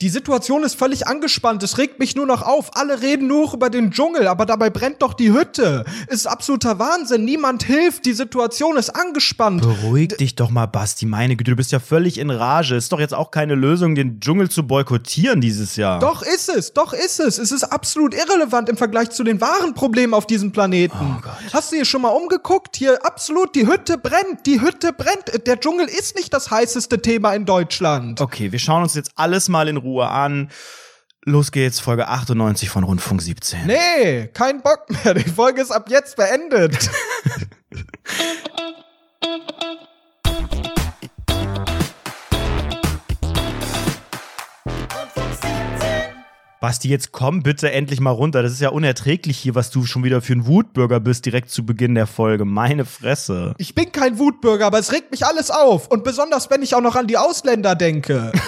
Die Situation ist völlig angespannt. Es regt mich nur noch auf. Alle reden nur über den Dschungel, aber dabei brennt doch die Hütte. Ist absoluter Wahnsinn. Niemand hilft. Die Situation ist angespannt. Beruhig dich doch mal, Basti. Meine Güte, du bist ja völlig in Rage. Ist doch jetzt auch keine Lösung, den Dschungel zu boykottieren dieses Jahr. Doch ist es. Doch ist es. Es ist absolut irrelevant im Vergleich zu den wahren Problemen auf diesem Planeten. Oh Gott. Hast du hier schon mal umgeguckt? Hier absolut. Die Hütte brennt. Die Hütte brennt. Der Dschungel ist nicht das heißeste Thema in Deutschland. Okay, wir schauen uns jetzt alles mal in Ruhe an. Los geht's, Folge 98 von Rundfunk 17. Nee, kein Bock mehr. Die Folge ist ab jetzt beendet. Basti, jetzt komm bitte endlich mal runter. Das ist ja unerträglich hier, was du schon wieder für ein Wutbürger bist, direkt zu Beginn der Folge. Meine Fresse. Ich bin kein Wutbürger, aber es regt mich alles auf. Und besonders, wenn ich auch noch an die Ausländer denke.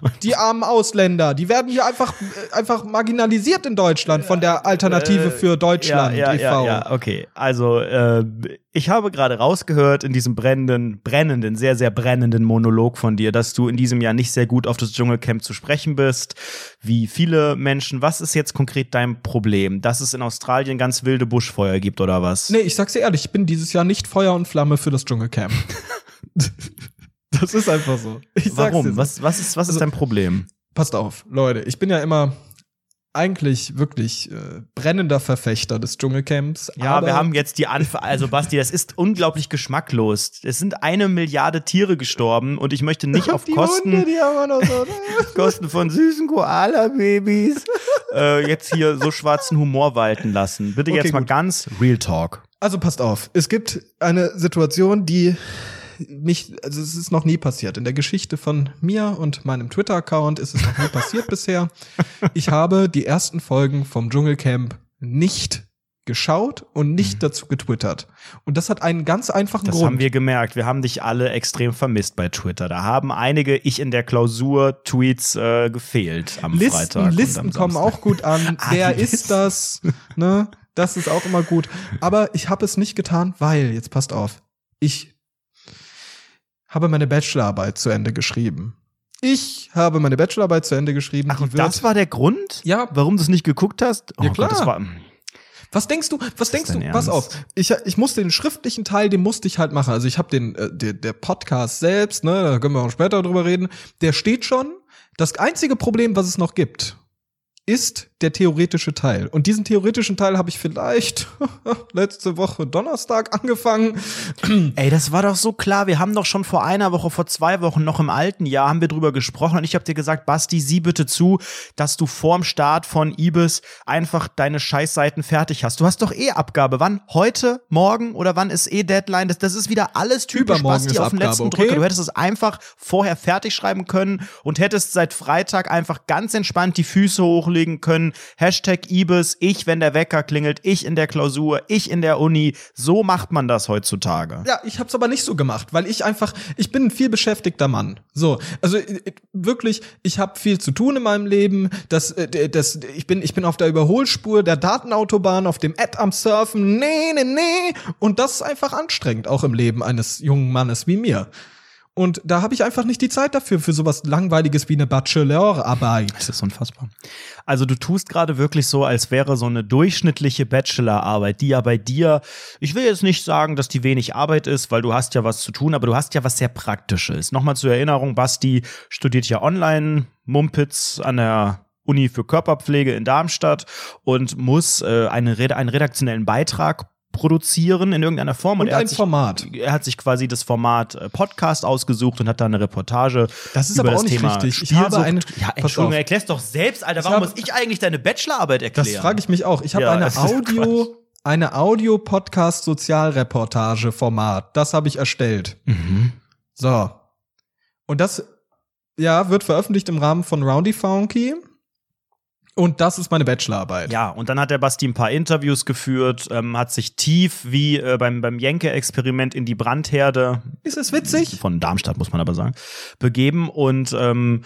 Oh. Die armen Ausländer, die werden hier einfach, äh, einfach marginalisiert in Deutschland von der Alternative für Deutschland ja, ja, e.V. ja, ja, okay. Also, äh, ich habe gerade rausgehört in diesem brennenden, brennenden, sehr, sehr brennenden Monolog von dir, dass du in diesem Jahr nicht sehr gut auf das Dschungelcamp zu sprechen bist, wie viele Menschen. Was ist jetzt konkret dein Problem? Dass es in Australien ganz wilde Buschfeuer gibt oder was? Nee, ich sag's dir ehrlich, ich bin dieses Jahr nicht Feuer und Flamme für das Dschungelcamp. das ist einfach so. Ich sag's dir Warum? so. Was, was ist, was ist Also- dein Problem? Passt auf, Leute, ich bin ja immer eigentlich wirklich äh, brennender Verfechter des Dschungelcamps. Ja, aber wir haben jetzt die Anf also Basti, das ist unglaublich geschmacklos. Es sind eine Milliarde Tiere gestorben und ich möchte nicht auf die Kosten Hunde, die haben wir noch so. Kosten von süßen Koala-Babys äh, jetzt hier so schwarzen Humor walten lassen. Bitte Okay, jetzt mal gut. ganz Real Talk. Also passt auf, es gibt eine Situation, die mich, also es ist noch nie passiert. In der Geschichte von mir und meinem Twitter-Account ist es noch nie passiert bisher. Ich habe die ersten Folgen vom Dschungelcamp nicht geschaut und nicht dazu getwittert. Und das hat einen ganz einfachen Mhm. Das Grund. haben wir gemerkt. Wir haben dich alle extrem vermisst bei Twitter. Da haben einige ich in der Klausur Tweets äh, gefehlt am Listen, Freitag. und Listen kommen auch gut an. Ah, Wer ist das? Ne? Das ist auch immer gut. Aber ich habe es nicht getan, weil, jetzt passt auf, ich habe meine Bachelorarbeit zu Ende geschrieben. Ich habe meine Bachelorarbeit zu Ende geschrieben. Ach, und das war der Grund? Ja. Warum du es nicht geguckt hast? Oh Ja, Gott, klar. das war, Was denkst du? Was denkst du? Pass auf. Ich, ich musste den schriftlichen Teil, den musste ich halt machen. Also ich habe den äh, der, der Podcast selbst, ne, da können wir auch später drüber reden. Der steht schon. Das einzige Problem, was es noch gibt, ist der theoretische Teil. Und diesen theoretischen Teil habe ich vielleicht letzte Woche Donnerstag angefangen. Ey, das war doch so klar. Wir haben doch schon vor einer Woche, vor zwei Wochen, noch im alten Jahr, haben wir drüber gesprochen und ich habe dir gesagt, Basti, sieh bitte zu, dass du vorm Start von Ibis einfach deine Scheißseiten fertig hast. Du hast doch eh Abgabe. Wann? Heute? Morgen? Oder wann ist eh Deadline? Das, das ist wieder alles typisch Übermorgen Basti auf den Abgabe, letzten okay? Drücker. Du hättest es einfach vorher fertig schreiben können und hättest seit Freitag einfach ganz entspannt die Füße hochlegen können. Hashtag Ibis, ich, wenn der Wecker klingelt, ich in der Klausur, ich in der Uni. So macht man das heutzutage. Ja, ich hab's aber nicht so gemacht, weil ich einfach, ich bin ein viel beschäftigter Mann. So, also äh, wirklich, ich habe viel zu tun in meinem Leben. Das, äh, das, ich bin, ich bin auf der Überholspur der Datenautobahn, auf dem Ad am Surfen. Nee, nee, nee. Und das ist einfach anstrengend, auch im Leben eines jungen Mannes wie mir. Und da habe ich einfach nicht die Zeit dafür, für sowas Langweiliges wie eine Bachelorarbeit. Das ist unfassbar. Also du tust gerade wirklich so, als wäre so eine durchschnittliche Bachelorarbeit, die ja bei dir, ich will jetzt nicht sagen, dass die wenig Arbeit ist, weil du hast ja was zu tun, aber du hast ja was sehr Praktisches. Nochmal zur Erinnerung, Basti studiert ja online Mumpitz an der Uni für Körperpflege in Darmstadt und muss äh, eine, einen redaktionellen Beitrag produzieren in irgendeiner Form Und er ein hat sich, Format. Er hat sich quasi das Format äh, Podcast ausgesucht und hat da eine Reportage Das ist über aber auch das nicht Thema richtig. Ich habe Spielsucht. eine- ja, Entschuldigung, erklär's doch selbst, Alter. Warum habe- muss ich eigentlich deine Bachelorarbeit erklären? Das frage ich mich auch. Ich habe Ja, eine Audio, eine Audio-Podcast-Sozialreportage-Format. Das habe ich erstellt. Mhm. So. Und das, ja, wird veröffentlicht im Rahmen von Roundy Funky. Und das ist meine Bachelorarbeit. Ja, und dann hat der Basti ein paar Interviews geführt, ähm, hat sich tief wie äh, beim, beim Jenke-Experiment in die Brandherde Ist es witzig? von Darmstadt, muss man aber sagen, begeben und ähm,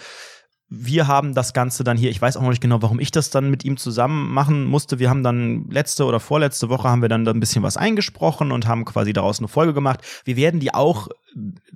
wir haben das Ganze dann hier, ich weiß auch noch nicht genau, warum ich das dann mit ihm zusammen machen musste. Wir haben dann letzte oder vorletzte Woche haben wir dann ein bisschen was eingesprochen und haben quasi daraus eine Folge gemacht. Wir werden die auch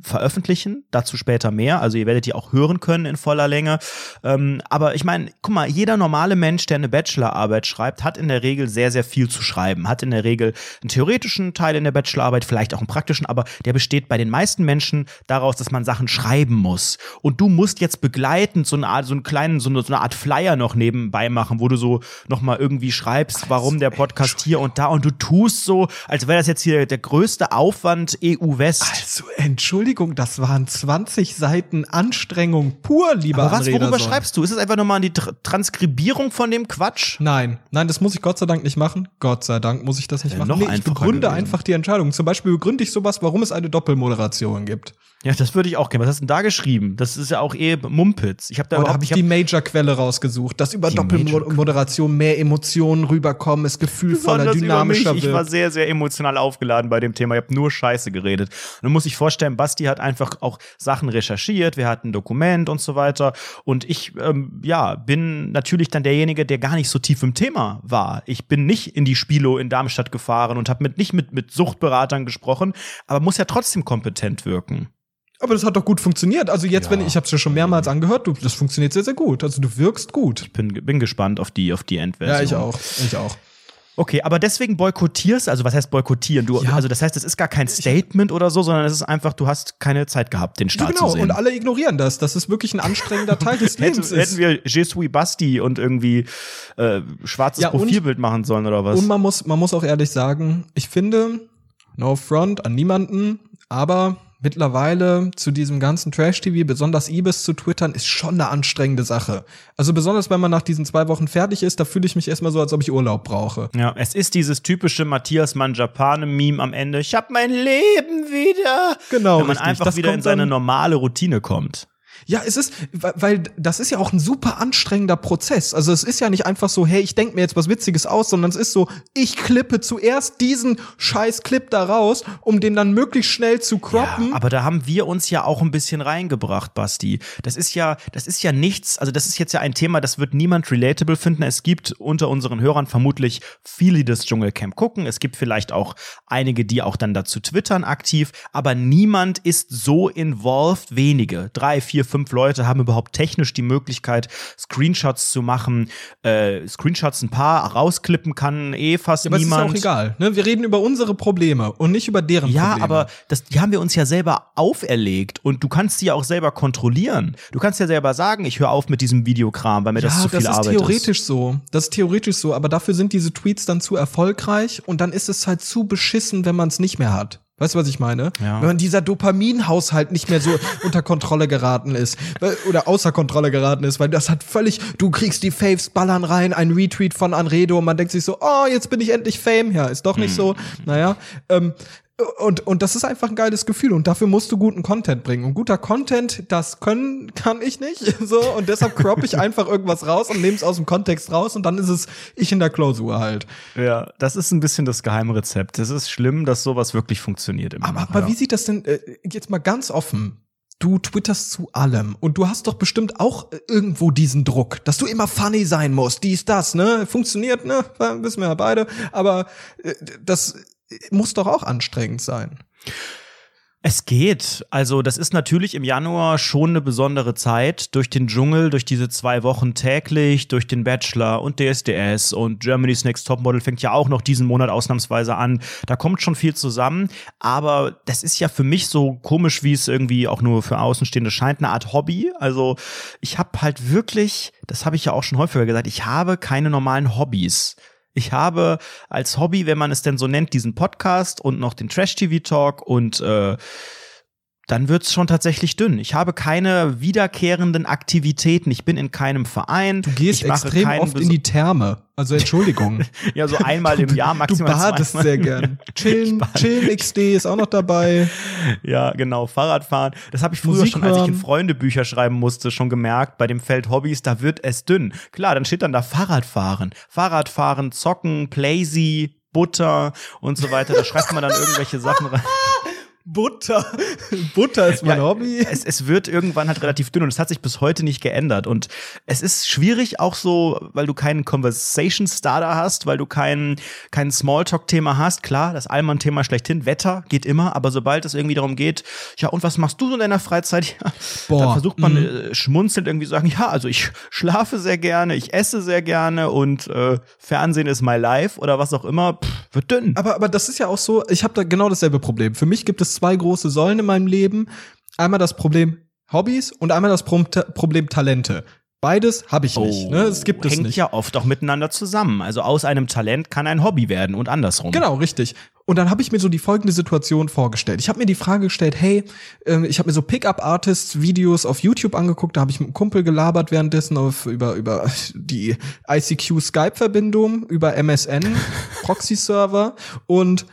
veröffentlichen, dazu später mehr. Also ihr werdet die auch hören können in voller Länge. Ähm, aber ich meine, guck mal, jeder normale Mensch, der eine Bachelorarbeit schreibt, hat in der Regel sehr, sehr viel zu schreiben. Hat in der Regel einen theoretischen Teil in der Bachelorarbeit, vielleicht auch einen praktischen, aber der besteht bei den meisten Menschen daraus, dass man Sachen schreiben muss. Und du musst jetzt begleitend so eine Art, so einen kleinen, so eine, so eine Art Flyer noch nebenbei machen, wo du so nochmal irgendwie schreibst, warum der Podcast hier und da und du tust so, als wäre das jetzt hier der größte Aufwand EU-West. Also, Entschuldigung, das waren 20 Seiten Anstrengung pur, lieber Aber was, worüber schreibst du? Ist es einfach nochmal die Tr Transkribierung von dem Quatsch? Nein, nein, das muss ich Gott sei Dank nicht machen. Gott sei Dank muss ich das nicht Ja, machen. noch Nee, ich begründe gewesen. einfach die Entscheidung. Zum Beispiel begründe ich sowas, warum es eine Doppelmoderation gibt. Ja, das würde ich auch gerne. Was hast du denn da geschrieben? Das ist ja auch eh Mumpitz. Ich habe da überhaupt habe ich die Major-Quelle rausgesucht, dass über Doppelmoderation mehr Emotionen rüberkommen, es gefühlvoller, dynamischer Ich war wird. sehr, sehr emotional aufgeladen bei dem Thema. Ich habe nur Scheiße geredet. Und dann muss ich vorstellen, Basti hat einfach auch Sachen recherchiert. Wir hatten ein Dokument und so weiter. Und ich, ähm, ja, bin natürlich dann derjenige, der gar nicht so tief im Thema war. Ich bin nicht in die Spilo in Darmstadt gefahren und habe mit, nicht mit, mit Suchtberatern gesprochen, aber muss ja trotzdem kompetent wirken. Aber das hat doch gut funktioniert. Also jetzt, Ja. wenn ich habe es ja schon mehrmals angehört, du, das funktioniert sehr, sehr gut. Also du wirkst gut. Bin, bin gespannt auf die, auf die Endversion. Ja, ich auch. Ich auch. Okay, aber deswegen boykottierst, also was heißt boykottieren? Du, Ja. also das heißt, es ist gar kein Statement oder so, sondern es ist einfach, du hast keine Zeit gehabt, den Ja, Start genau. zu sehen. Und alle ignorieren das. Das ist wirklich ein anstrengender Teil des Hätten, Lebens. hätten ist. wir Je suis Basti und irgendwie äh, schwarzes Ja, Profilbild machen sollen oder was? Und man muss, man muss auch ehrlich sagen, ich finde, no front an niemanden, aber mittlerweile zu diesem ganzen Trash-TV, besonders Ibis zu twittern, ist schon eine anstrengende Sache. Also besonders, wenn man nach diesen zwei Wochen fertig ist, da fühle ich mich erstmal so, als ob ich Urlaub brauche. ja, es ist dieses typische Matthias Manjapane-Meme am Ende. Ich hab mein Leben wieder. Genau, Wenn man richtig. einfach Das wieder in seine normale Routine kommt. Ja, es ist, weil- das ist ja auch ein super anstrengender Prozess. Also es ist ja nicht einfach so, hey, ich denk mir jetzt was Witziges aus, sondern es ist so, ich klippe zuerst diesen scheiß Clip da raus, um den dann möglichst schnell zu croppen. Ja, aber da haben wir uns ja auch ein bisschen reingebracht, Basti. Das ist ja, das ist ja nichts, also das ist jetzt ja ein Thema, das wird niemand relatable finden. Es gibt unter unseren Hörern vermutlich viele, die das Dschungelcamp gucken. Es gibt vielleicht auch einige, die auch dann dazu twittern aktiv, aber niemand ist so involved, wenige. Drei, vier, fünf Leute haben überhaupt technisch die Möglichkeit, Screenshots zu machen. Äh, Screenshots ein paar rausklippen kann eh fast Ja, aber niemand. es ist auch egal. Ne? Wir reden über unsere Probleme und nicht über deren Ja, Probleme. aber das, die haben wir uns ja selber auferlegt und du kannst sie ja auch selber kontrollieren. Du kannst ja selber sagen, ich höre auf mit diesem Videokram, weil mir das zu viel das ist Arbeit theoretisch so. Das ist theoretisch so, aber dafür sind diese Tweets dann zu erfolgreich und dann ist es halt zu beschissen, wenn man es nicht mehr hat. Weißt du, was ich meine? Ja. Wenn man dieser Dopaminhaushalt nicht mehr so unter Kontrolle geraten ist oder außer Kontrolle geraten ist, weil das hat völlig, du kriegst die Faves ballern rein, ein Retweet von Anredo und man denkt sich so, oh, jetzt bin ich endlich Fame. Ja, ist doch nicht Hm. so. Naja, ähm, und, und das ist einfach ein geiles Gefühl und dafür musst du guten Content bringen. Und guter Content, das können, kann ich nicht. So, und deshalb crop ich einfach irgendwas raus und nehme es aus dem Kontext raus und dann ist es ich in der Klausur halt. Ja, das ist ein bisschen das Geheimrezept. Es ist schlimm, dass sowas wirklich funktioniert immer Aber, noch, aber ja. wie sieht das denn, äh, jetzt mal ganz offen. Du twitterst zu allem und du hast doch bestimmt auch äh, irgendwo diesen Druck, dass du immer funny sein musst, dies, das, ne? Funktioniert, ne? Wissen wir ja beide. Aber äh, das muss doch auch anstrengend sein. Es geht. Also, das ist natürlich im Januar schon eine besondere Zeit. Durch den Dschungel, durch diese zwei Wochen täglich, durch den Bachelor und DSDS und Germany's Next Topmodel fängt ja auch noch diesen Monat ausnahmsweise an. Da kommt schon viel zusammen. Aber das ist ja für mich so komisch, wie es irgendwie auch nur für Außenstehende scheint, eine Art Hobby. Also, ich habe halt wirklich, das habe ich ja auch schon häufiger gesagt, ich habe keine normalen Hobbys. Ich habe als Hobby, wenn man es denn so nennt, diesen Podcast und noch den Trash-TV-Talk und äh, dann wird's schon tatsächlich dünn. Ich habe keine wiederkehrenden Aktivitäten. Ich bin in keinem Verein. Du gehst extrem oft in die Therme. Also Entschuldigung. Ja, so einmal im Jahr du maximal. badest zweimal. sehr gern. Chillen, chillen XD ist auch noch dabei. Ja, genau, Fahrradfahren. Das habe ich früher Musik schon, als ich in. Freundebücher schreiben musste, schon gemerkt, bei dem Feld Hobbys, da wird es dünn. Klar, dann steht dann da Fahrradfahren. Fahrradfahren, Zocken, Playsy, Butter und so weiter. Da schreibt man dann irgendwelche Sachen rein. Butter. Butter ist mein Ja, Hobby. Es, es wird irgendwann halt relativ dünn und es hat sich bis heute nicht geändert. Und es ist schwierig auch so, weil du keinen Conversation Starter hast, weil du kein, kein Smalltalk-Thema hast. Klar, das Allmann-Thema schlechthin, Wetter geht immer, aber sobald es irgendwie darum geht, ja, und was machst du so in deiner Freizeit? Ja, Boah, dann versucht man mhm. äh, schmunzelnd irgendwie zu sagen, ja, also ich schlafe sehr gerne, ich esse sehr gerne und äh, Fernsehen ist my life oder was auch immer, Pff, wird dünn. Aber, aber das ist ja auch so, ich habe da genau dasselbe Problem. Für mich gibt es zwei große Säulen in meinem Leben. Einmal das Problem Hobbys und einmal das Pro Problem Talente. Beides habe ich nicht. Ne? Das gibt es Oh, hängt nicht. ja oft auch miteinander zusammen. Also aus einem Talent kann ein Hobby werden und andersrum. Genau, richtig. Und dann habe ich mir so die folgende Situation vorgestellt. Ich habe mir die Frage gestellt, hey, ähm, ich habe mir so Pickup-Artists-Videos auf YouTube angeguckt, da habe ich mit einem Kumpel gelabert währenddessen auf, über, über die ICQ-Skype-Verbindung, über MSN, Proxy-Server und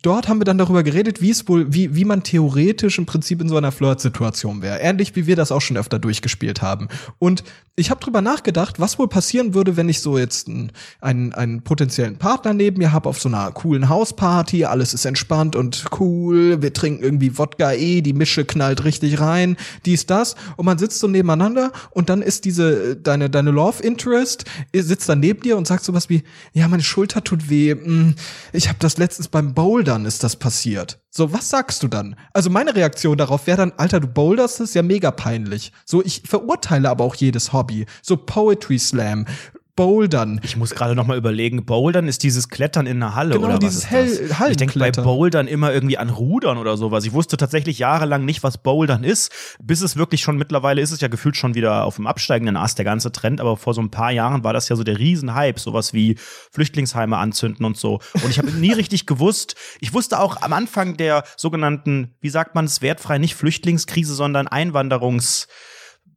dort haben wir dann darüber geredet, wie es wohl, wie, wie man theoretisch im Prinzip in so einer Flirt-Situation wäre. Ähnlich wie wir das auch schon öfter durchgespielt haben. Und ich habe drüber nachgedacht, was wohl passieren würde, wenn ich so jetzt einen, einen, einen potenziellen Partner neben mir habe auf so einer coolen Hausparty, alles ist entspannt und cool, wir trinken irgendwie Wodka eh, die Mische knallt richtig rein, dies, das, und man sitzt so nebeneinander und dann ist diese, deine, deine Love Interest, sitzt dann neben dir und sagt sowas wie, ja, meine Schulter tut weh, mm, ich habe das letztens beim Bouldern ist das passiert. So, was sagst du dann? Also meine Reaktion darauf wäre dann, Alter, du boulderst, ist ja mega peinlich. So, ich verurteile aber auch jedes Hobby. So Poetry Slam, Bouldern. Ich muss gerade noch mal überlegen, Bouldern ist dieses Klettern in einer Halle Genau, oder dieses was Hell- ist das? Ich denke bei. Bouldern immer irgendwie an Rudern oder sowas. Ich wusste tatsächlich jahrelang nicht, was Bouldern ist, bis es wirklich schon mittlerweile ist es ja gefühlt schon wieder auf dem absteigenden Ast der ganze Trend, aber vor so ein paar Jahren war das ja so der Riesenhype, sowas wie Flüchtlingsheime anzünden und so. Und ich habe nie richtig gewusst, ich wusste auch am Anfang der sogenannten, wie sagt man es, wertfrei nicht Flüchtlingskrise, sondern Einwanderungs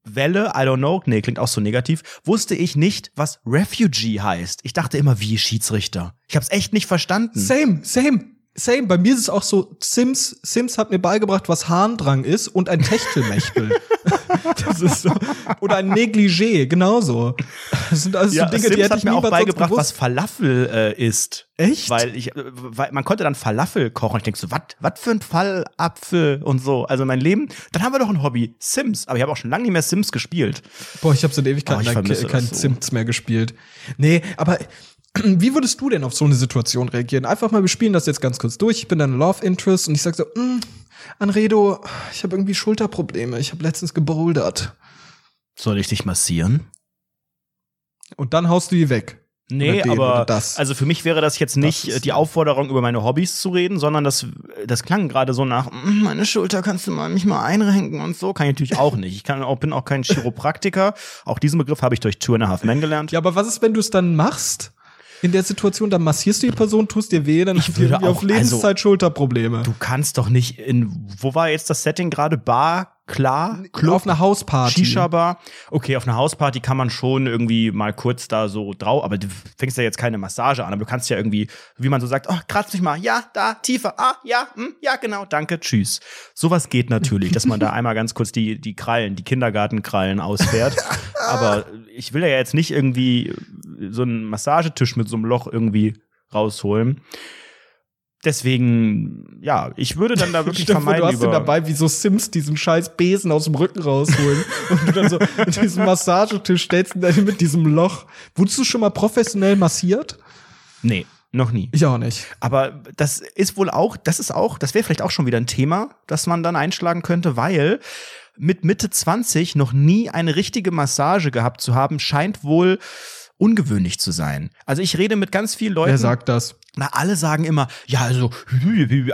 Welle, I don't know, nee, klingt auch so negativ, wusste ich nicht, was Refugee heißt. Ich dachte immer, wie Schiedsrichter. Ich hab's echt nicht verstanden. Same, same. Same, bei mir ist es auch so, Sims, Sims hat mir beigebracht, was Harndrang ist und ein Techtelmechtel. das ist so. Oder ein Negligé, genauso. Das sind alles Ja, so Dinge, Sims die hätte hat ich mir auch beigebracht, was. Falafel äh, ist. Echt? Weil ich, äh, weil man konnte dann Falafel kochen. Ich denk so, was, was für ein Fallapfel und so. Also mein Leben. Dann haben wir doch ein Hobby, Sims. Aber ich habe auch schon lange nicht mehr Sims gespielt. Boah, ich habe seit Ewigkeiten Oh, kein, so. Sims mehr gespielt. Nee, aber wie würdest du denn auf so eine Situation reagieren? Einfach mal, wir spielen das jetzt ganz kurz durch. Ich bin dein Love Interest und ich sag so, mm, Anredo, ich habe irgendwie Schulterprobleme. Ich habe letztens gebouldert. Soll ich dich massieren? Und dann haust du die weg. Nee, den aber das. also für mich wäre das jetzt nicht ist- äh, die Aufforderung, über meine Hobbys zu reden, sondern das, das klang gerade so nach, "Mm, meine Schulter kannst du mal mich mal einrenken und so. Kann ich natürlich auch nicht. Ich kann auch, bin auch kein Chiropraktiker. Auch diesen Begriff habe ich durch Two and a Half Men gelernt. Ja, aber was ist, wenn du es dann machst? In der Situation, dann massierst du die Person, tust dir weh, dann Ich hast du auf auch- Lebenszeit also- Schulterprobleme. Du kannst doch nicht in, wo war jetzt das Setting gerade? Bar, klar, Club, auf einer Hausparty. Shisha-Bar. Okay, auf einer Hausparty kann man schon irgendwie mal kurz da so drauf, aber du fängst ja jetzt keine Massage an, aber du kannst ja irgendwie, wie man so sagt, oh, kratz mich mal, ja, da, tiefer, ah, ja, hm, ja, genau, danke, tschüss. Sowas geht natürlich, dass man da einmal ganz kurz die, die Krallen, die Kindergartenkrallen ausfährt. aber ich will ja jetzt nicht irgendwie so einen Massagetisch mit so einem Loch irgendwie rausholen. Deswegen, ja, ich würde dann da wirklich vor, vermeiden, du hast über dabei, wie so Sims diesen scheiß Besen aus dem Rücken rausholen und du dann so mit diesem Massagetisch stellst und dann mit diesem Loch. Wurdest du schon mal professionell massiert? Nee, noch nie. Ich auch nicht. Aber das ist wohl auch, das ist auch, das wäre vielleicht auch schon wieder ein Thema, das man dann einschlagen könnte, weil mit Mitte 20 noch nie eine richtige Massage gehabt zu haben, scheint wohl ungewöhnlich zu sein. Also ich rede mit ganz vielen Leuten. Wer sagt das? Na, alle sagen immer, ja, also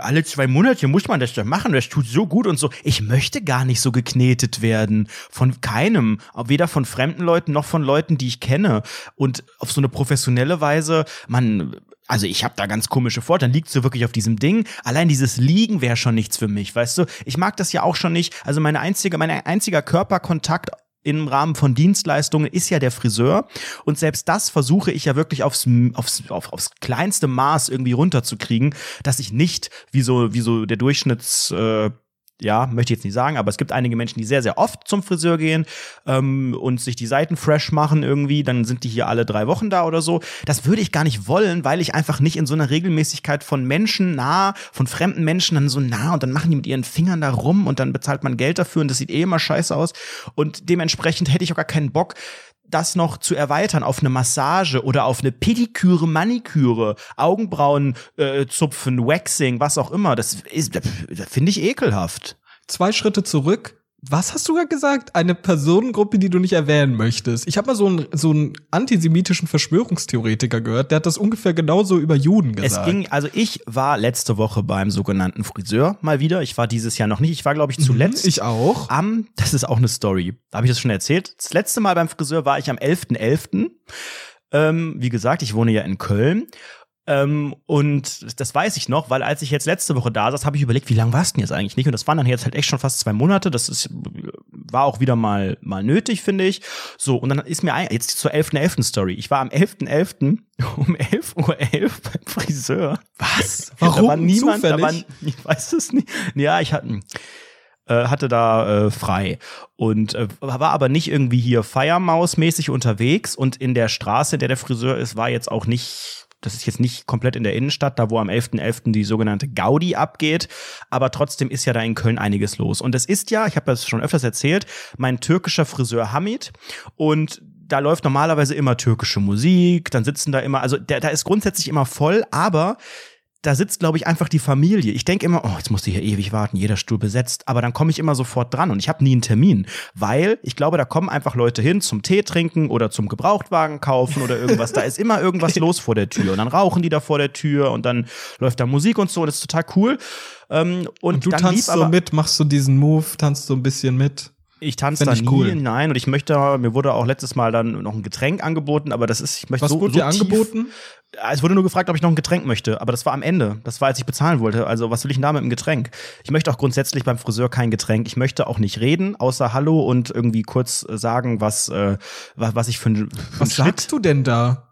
alle zwei Monate muss man das doch machen, das tut so gut und so. Ich möchte gar nicht so geknetet werden. Von keinem. Weder von fremden Leuten noch von Leuten, die ich kenne. Und auf so eine professionelle Weise, man. Also ich habe da ganz komische Vor, dann liegst du wirklich auf diesem Ding. Allein dieses Liegen wäre schon nichts für mich, weißt du? Ich mag das ja auch schon nicht. Also meine einzige, mein einziger Körperkontakt im Rahmen von Dienstleistungen ist ja der Friseur. Und selbst das versuche ich ja wirklich aufs, aufs, auf, aufs kleinste Maß irgendwie runterzukriegen, dass ich nicht wie so, wie so der Durchschnitts, äh, ja, möchte ich jetzt nicht sagen, aber es gibt einige Menschen, die sehr, sehr oft zum Friseur gehen ähm, und sich die Seiten fresh machen irgendwie, dann sind die hier alle drei Wochen da oder so. Das würde ich gar nicht wollen, weil ich einfach nicht in so einer Regelmäßigkeit von Menschen nah, von fremden Menschen dann so nah und dann machen die mit ihren Fingern da rum und dann bezahlt man Geld dafür und das sieht eh immer scheiße aus. Und dementsprechend hätte ich auch gar keinen Bock, das noch zu erweitern auf eine Massage oder auf eine Pediküre, Maniküre, Augenbrauen äh, zupfen, Waxing, was auch immer, das das finde ich ekelhaft. Zwei Schritte zurück. Was hast du gerade gesagt? Eine Personengruppe, die du nicht erwähnen möchtest. Ich habe mal so einen so einen antisemitischen Verschwörungstheoretiker gehört, der hat das ungefähr genauso über Juden gesagt. Es ging, also ich war letzte Woche beim sogenannten Friseur mal wieder. Ich war dieses Jahr noch nicht. Ich war, glaube ich, zuletzt. Mhm, ich auch. Am, das ist auch eine Story. Da habe ich das schon erzählt. Das letzte Mal beim Friseur war ich am 11.11. .11. Ähm, wie gesagt, ich wohne ja in Köln. Ähm, und das weiß ich noch, weil als ich jetzt letzte Woche da saß, habe ich überlegt, wie lange war es denn jetzt eigentlich nicht? Und das waren dann jetzt halt echt schon fast zwei Monate. Das ist, war auch wieder mal, mal nötig, finde ich. So, und dann ist mir ein, jetzt zur 11.11. .11. Story. Ich war am 11.11. .11. um 11.11 Uhr .11 beim Friseur. Was? Warum? Da war niemand, da war, ich weiß es nicht. Ja, ich hatte, äh, hatte da äh, frei und äh, war aber nicht irgendwie hier Feiermaus-mäßig unterwegs und in der Straße, in der der Friseur ist, war jetzt auch nicht das ist jetzt nicht komplett in der Innenstadt, da wo am 11.11. .11. die sogenannte Gaudi abgeht, aber trotzdem ist ja da in Köln einiges los. Und es ist ja, ich habe das schon öfters erzählt, mein türkischer Friseur Hamid und da läuft normalerweise immer türkische Musik, dann sitzen da immer, also der, da ist grundsätzlich immer voll, aber da sitzt, glaube ich, einfach die Familie. Ich denke immer, oh, jetzt musst du hier ewig warten, jeder Stuhl besetzt. Aber dann komme ich immer sofort dran und ich habe nie einen Termin, weil ich glaube, da kommen einfach Leute hin zum Tee trinken oder zum Gebrauchtwagen kaufen oder irgendwas. da ist immer irgendwas los vor der Tür und dann rauchen die da vor der Tür und dann läuft da Musik und so. Das ist total cool. Ähm, und, und, du tanzt so mit, machst du diesen Move, tanzt so ein bisschen mit. Ich tanze da nie, cool. nein. Und ich möchte, mir wurde auch letztes Mal dann noch ein Getränk angeboten, aber das ist, ich möchte Was so, wurde so dir angeboten? Es wurde nur gefragt, ob ich noch ein Getränk möchte, aber das war am Ende. Das war, als ich bezahlen wollte. Also, was will ich denn da mit einem Getränk? Ich möchte auch grundsätzlich beim Friseur kein Getränk. Ich möchte auch nicht reden, außer Hallo und irgendwie kurz sagen, was, äh, was ich für ein. Was sagst du denn da?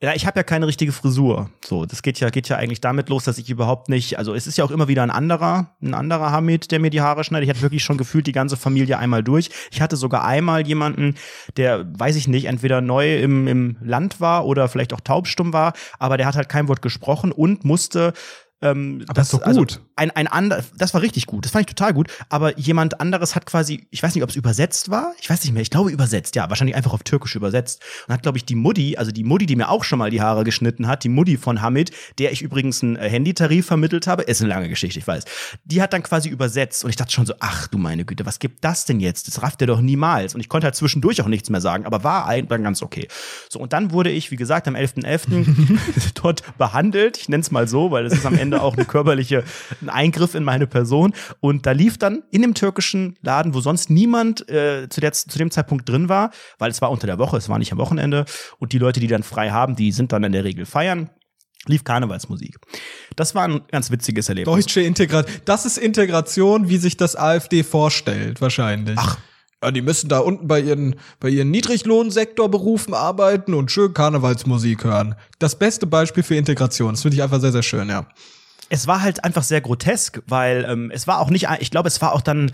Ja, ich habe ja keine richtige Frisur. So, das geht ja geht ja eigentlich damit los, dass ich überhaupt nicht, also es ist ja auch immer wieder ein anderer, ein anderer Hamid, der mir die Haare schneidet. Ich hatte wirklich schon gefühlt die ganze Familie einmal durch. Ich hatte sogar einmal jemanden, der weiß ich nicht, entweder neu im im Land war oder vielleicht auch taubstumm war, aber der hat halt kein Wort gesprochen und musste ähm, aber das ist doch also gut. Also ein, ein ander, das war richtig gut. Das fand ich total gut. Aber jemand anderes hat quasi, ich weiß nicht, ob es übersetzt war. Ich weiß nicht mehr. Ich glaube übersetzt. Ja, wahrscheinlich einfach auf Türkisch übersetzt. Und hat, glaube ich, die Mutti, also die Mutti, die mir auch schon mal die Haare geschnitten hat, die Mutti von Hamid, der ich übrigens einen äh, Handytarif vermittelt habe, ist eine lange Geschichte, ich weiß. Die hat dann quasi übersetzt. Und ich dachte schon so, ach du meine Güte, was gibt das denn jetzt? Das rafft er doch niemals. Und ich konnte halt zwischendurch auch nichts mehr sagen, aber war dann ganz okay. So, und dann wurde ich, wie gesagt, am 11.11. .11. dort behandelt. Ich nenne es mal so, weil es ist am Ende auch eine körperliche ein Eingriff in meine Person. Und da lief dann in dem türkischen Laden, wo sonst niemand äh, zu, der, zu dem Zeitpunkt drin war, weil es war unter der Woche, es war nicht am Wochenende. Und die Leute, die dann frei haben, die sind dann in der Regel feiern lief Karnevalsmusik. Das war ein ganz witziges Erlebnis. Deutsche Integration. Das ist Integration, wie sich das AfD vorstellt, wahrscheinlich. Ach. Ja, die müssen da unten bei ihren, bei ihren Niedriglohnsektorberufen arbeiten und schön Karnevalsmusik hören. Das beste Beispiel für Integration. Das finde ich einfach sehr, sehr schön, ja es war halt einfach sehr grotesk, weil ähm, es war auch nicht, ich glaube, es war auch dann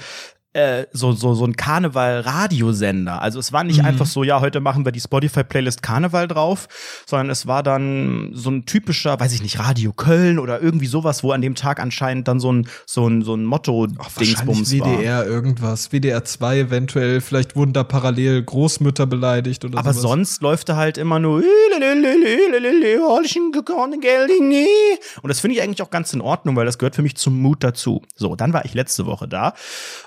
äh, so, so, so ein Karneval-Radiosender. Also es war nicht mhm. einfach so, ja, heute machen wir die Spotify-Playlist Karneval drauf, sondern es war dann so ein typischer, weiß ich nicht, Radio Köln oder irgendwie sowas, wo an dem Tag anscheinend dann so ein, so ein, so ein Motto-Dingsbums war. WDR irgendwas, WDR 2 eventuell, vielleicht wurden da parallel Großmütter beleidigt oder Aber sowas. sonst läuft da halt immer nur und das finde ich eigentlich auch ganz in Ordnung, weil das gehört für mich zum Mut dazu. So, dann war ich letzte Woche da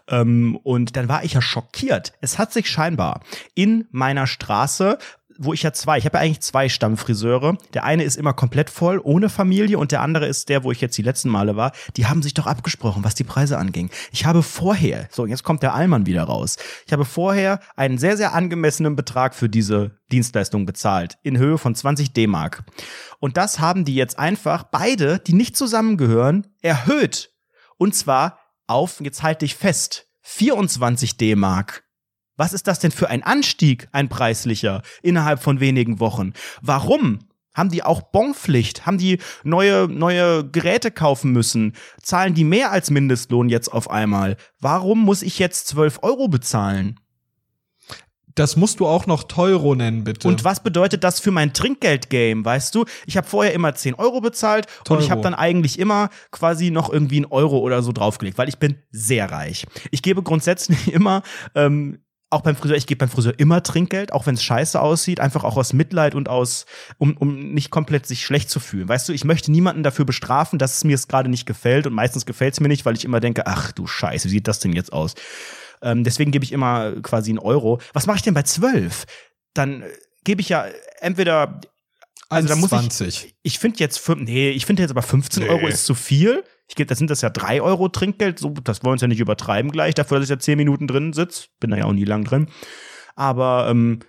ähm, und dann war ich ja schockiert. Es hat sich scheinbar in meiner Straße wo ich ja zwei, ich habe ja eigentlich zwei Stammfriseure. Der eine ist immer komplett voll, ohne Familie, und der andere ist der, wo ich jetzt die letzten Male war. Die haben sich doch abgesprochen, was die Preise anging. Ich habe vorher, so jetzt kommt der Allmann wieder raus. Ich habe vorher einen sehr, sehr angemessenen Betrag für diese Dienstleistung bezahlt, in Höhe von 20 D-Mark. Und das haben die jetzt einfach beide, die nicht zusammengehören, erhöht. Und zwar auf, jetzt halte ich fest, 24 D-Mark. Was ist das denn für ein Anstieg, ein preislicher, innerhalb von wenigen Wochen? Warum Haben die auch Bonpflicht? Haben die neue, neue Geräte kaufen müssen? Zahlen die mehr als Mindestlohn jetzt auf einmal? Warum muss ich jetzt 12 Euro bezahlen? Das musst du auch noch Teuro nennen, bitte. Und was bedeutet das für mein Trinkgeld-Game, weißt du? Ich habe vorher immer 10 Euro bezahlt Teuro. und ich habe dann eigentlich immer quasi noch irgendwie einen Euro oder so draufgelegt, weil ich bin sehr reich. Ich gebe grundsätzlich immer ähm, auch beim Friseur, ich gebe beim Friseur immer Trinkgeld, auch wenn es scheiße aussieht, einfach auch aus Mitleid und aus, um, um nicht komplett sich schlecht zu fühlen. Weißt du, ich möchte niemanden dafür bestrafen, dass es mir es gerade nicht gefällt und meistens gefällt es mir nicht, weil ich immer denke, ach du Scheiße, wie sieht das denn jetzt aus? Ähm, deswegen gebe ich immer quasi einen Euro. Was mache ich denn bei zwölf? Dann äh, gebe ich ja entweder also da muss ich. Ich finde jetzt, nee, ich finde jetzt aber 15 nee. Euro ist zu viel. Ich gebe, das sind das ja drei Euro Trinkgeld. So, das wollen wir uns ja nicht übertreiben gleich, dafür, dass ich ja zehn Minuten drin sitze. Bin da ja auch nie lang drin. Aber ähm,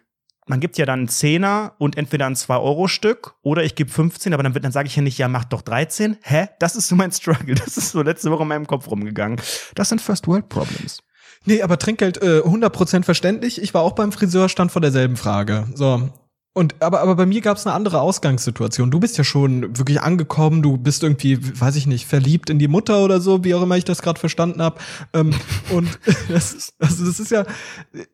man gibt ja dann einen Zehner und entweder ein 2-Euro-Stück oder ich gebe 15, aber dann, wird, dann sage ich ja nicht, ja, mach doch 13. Hä? Das ist so mein Struggle. Das ist so letzte Woche in meinem Kopf rumgegangen. Das sind First World Problems. Nee, aber Trinkgeld äh, 100% verständlich. Ich war auch beim Friseur, stand vor derselben Frage. So, und aber, aber bei mir gab es eine andere Ausgangssituation. Du bist ja schon wirklich angekommen, du bist irgendwie, weiß ich nicht, verliebt in die Mutter oder so, wie auch immer ich das gerade verstanden habe. Ähm, und das, ist, also das ist ja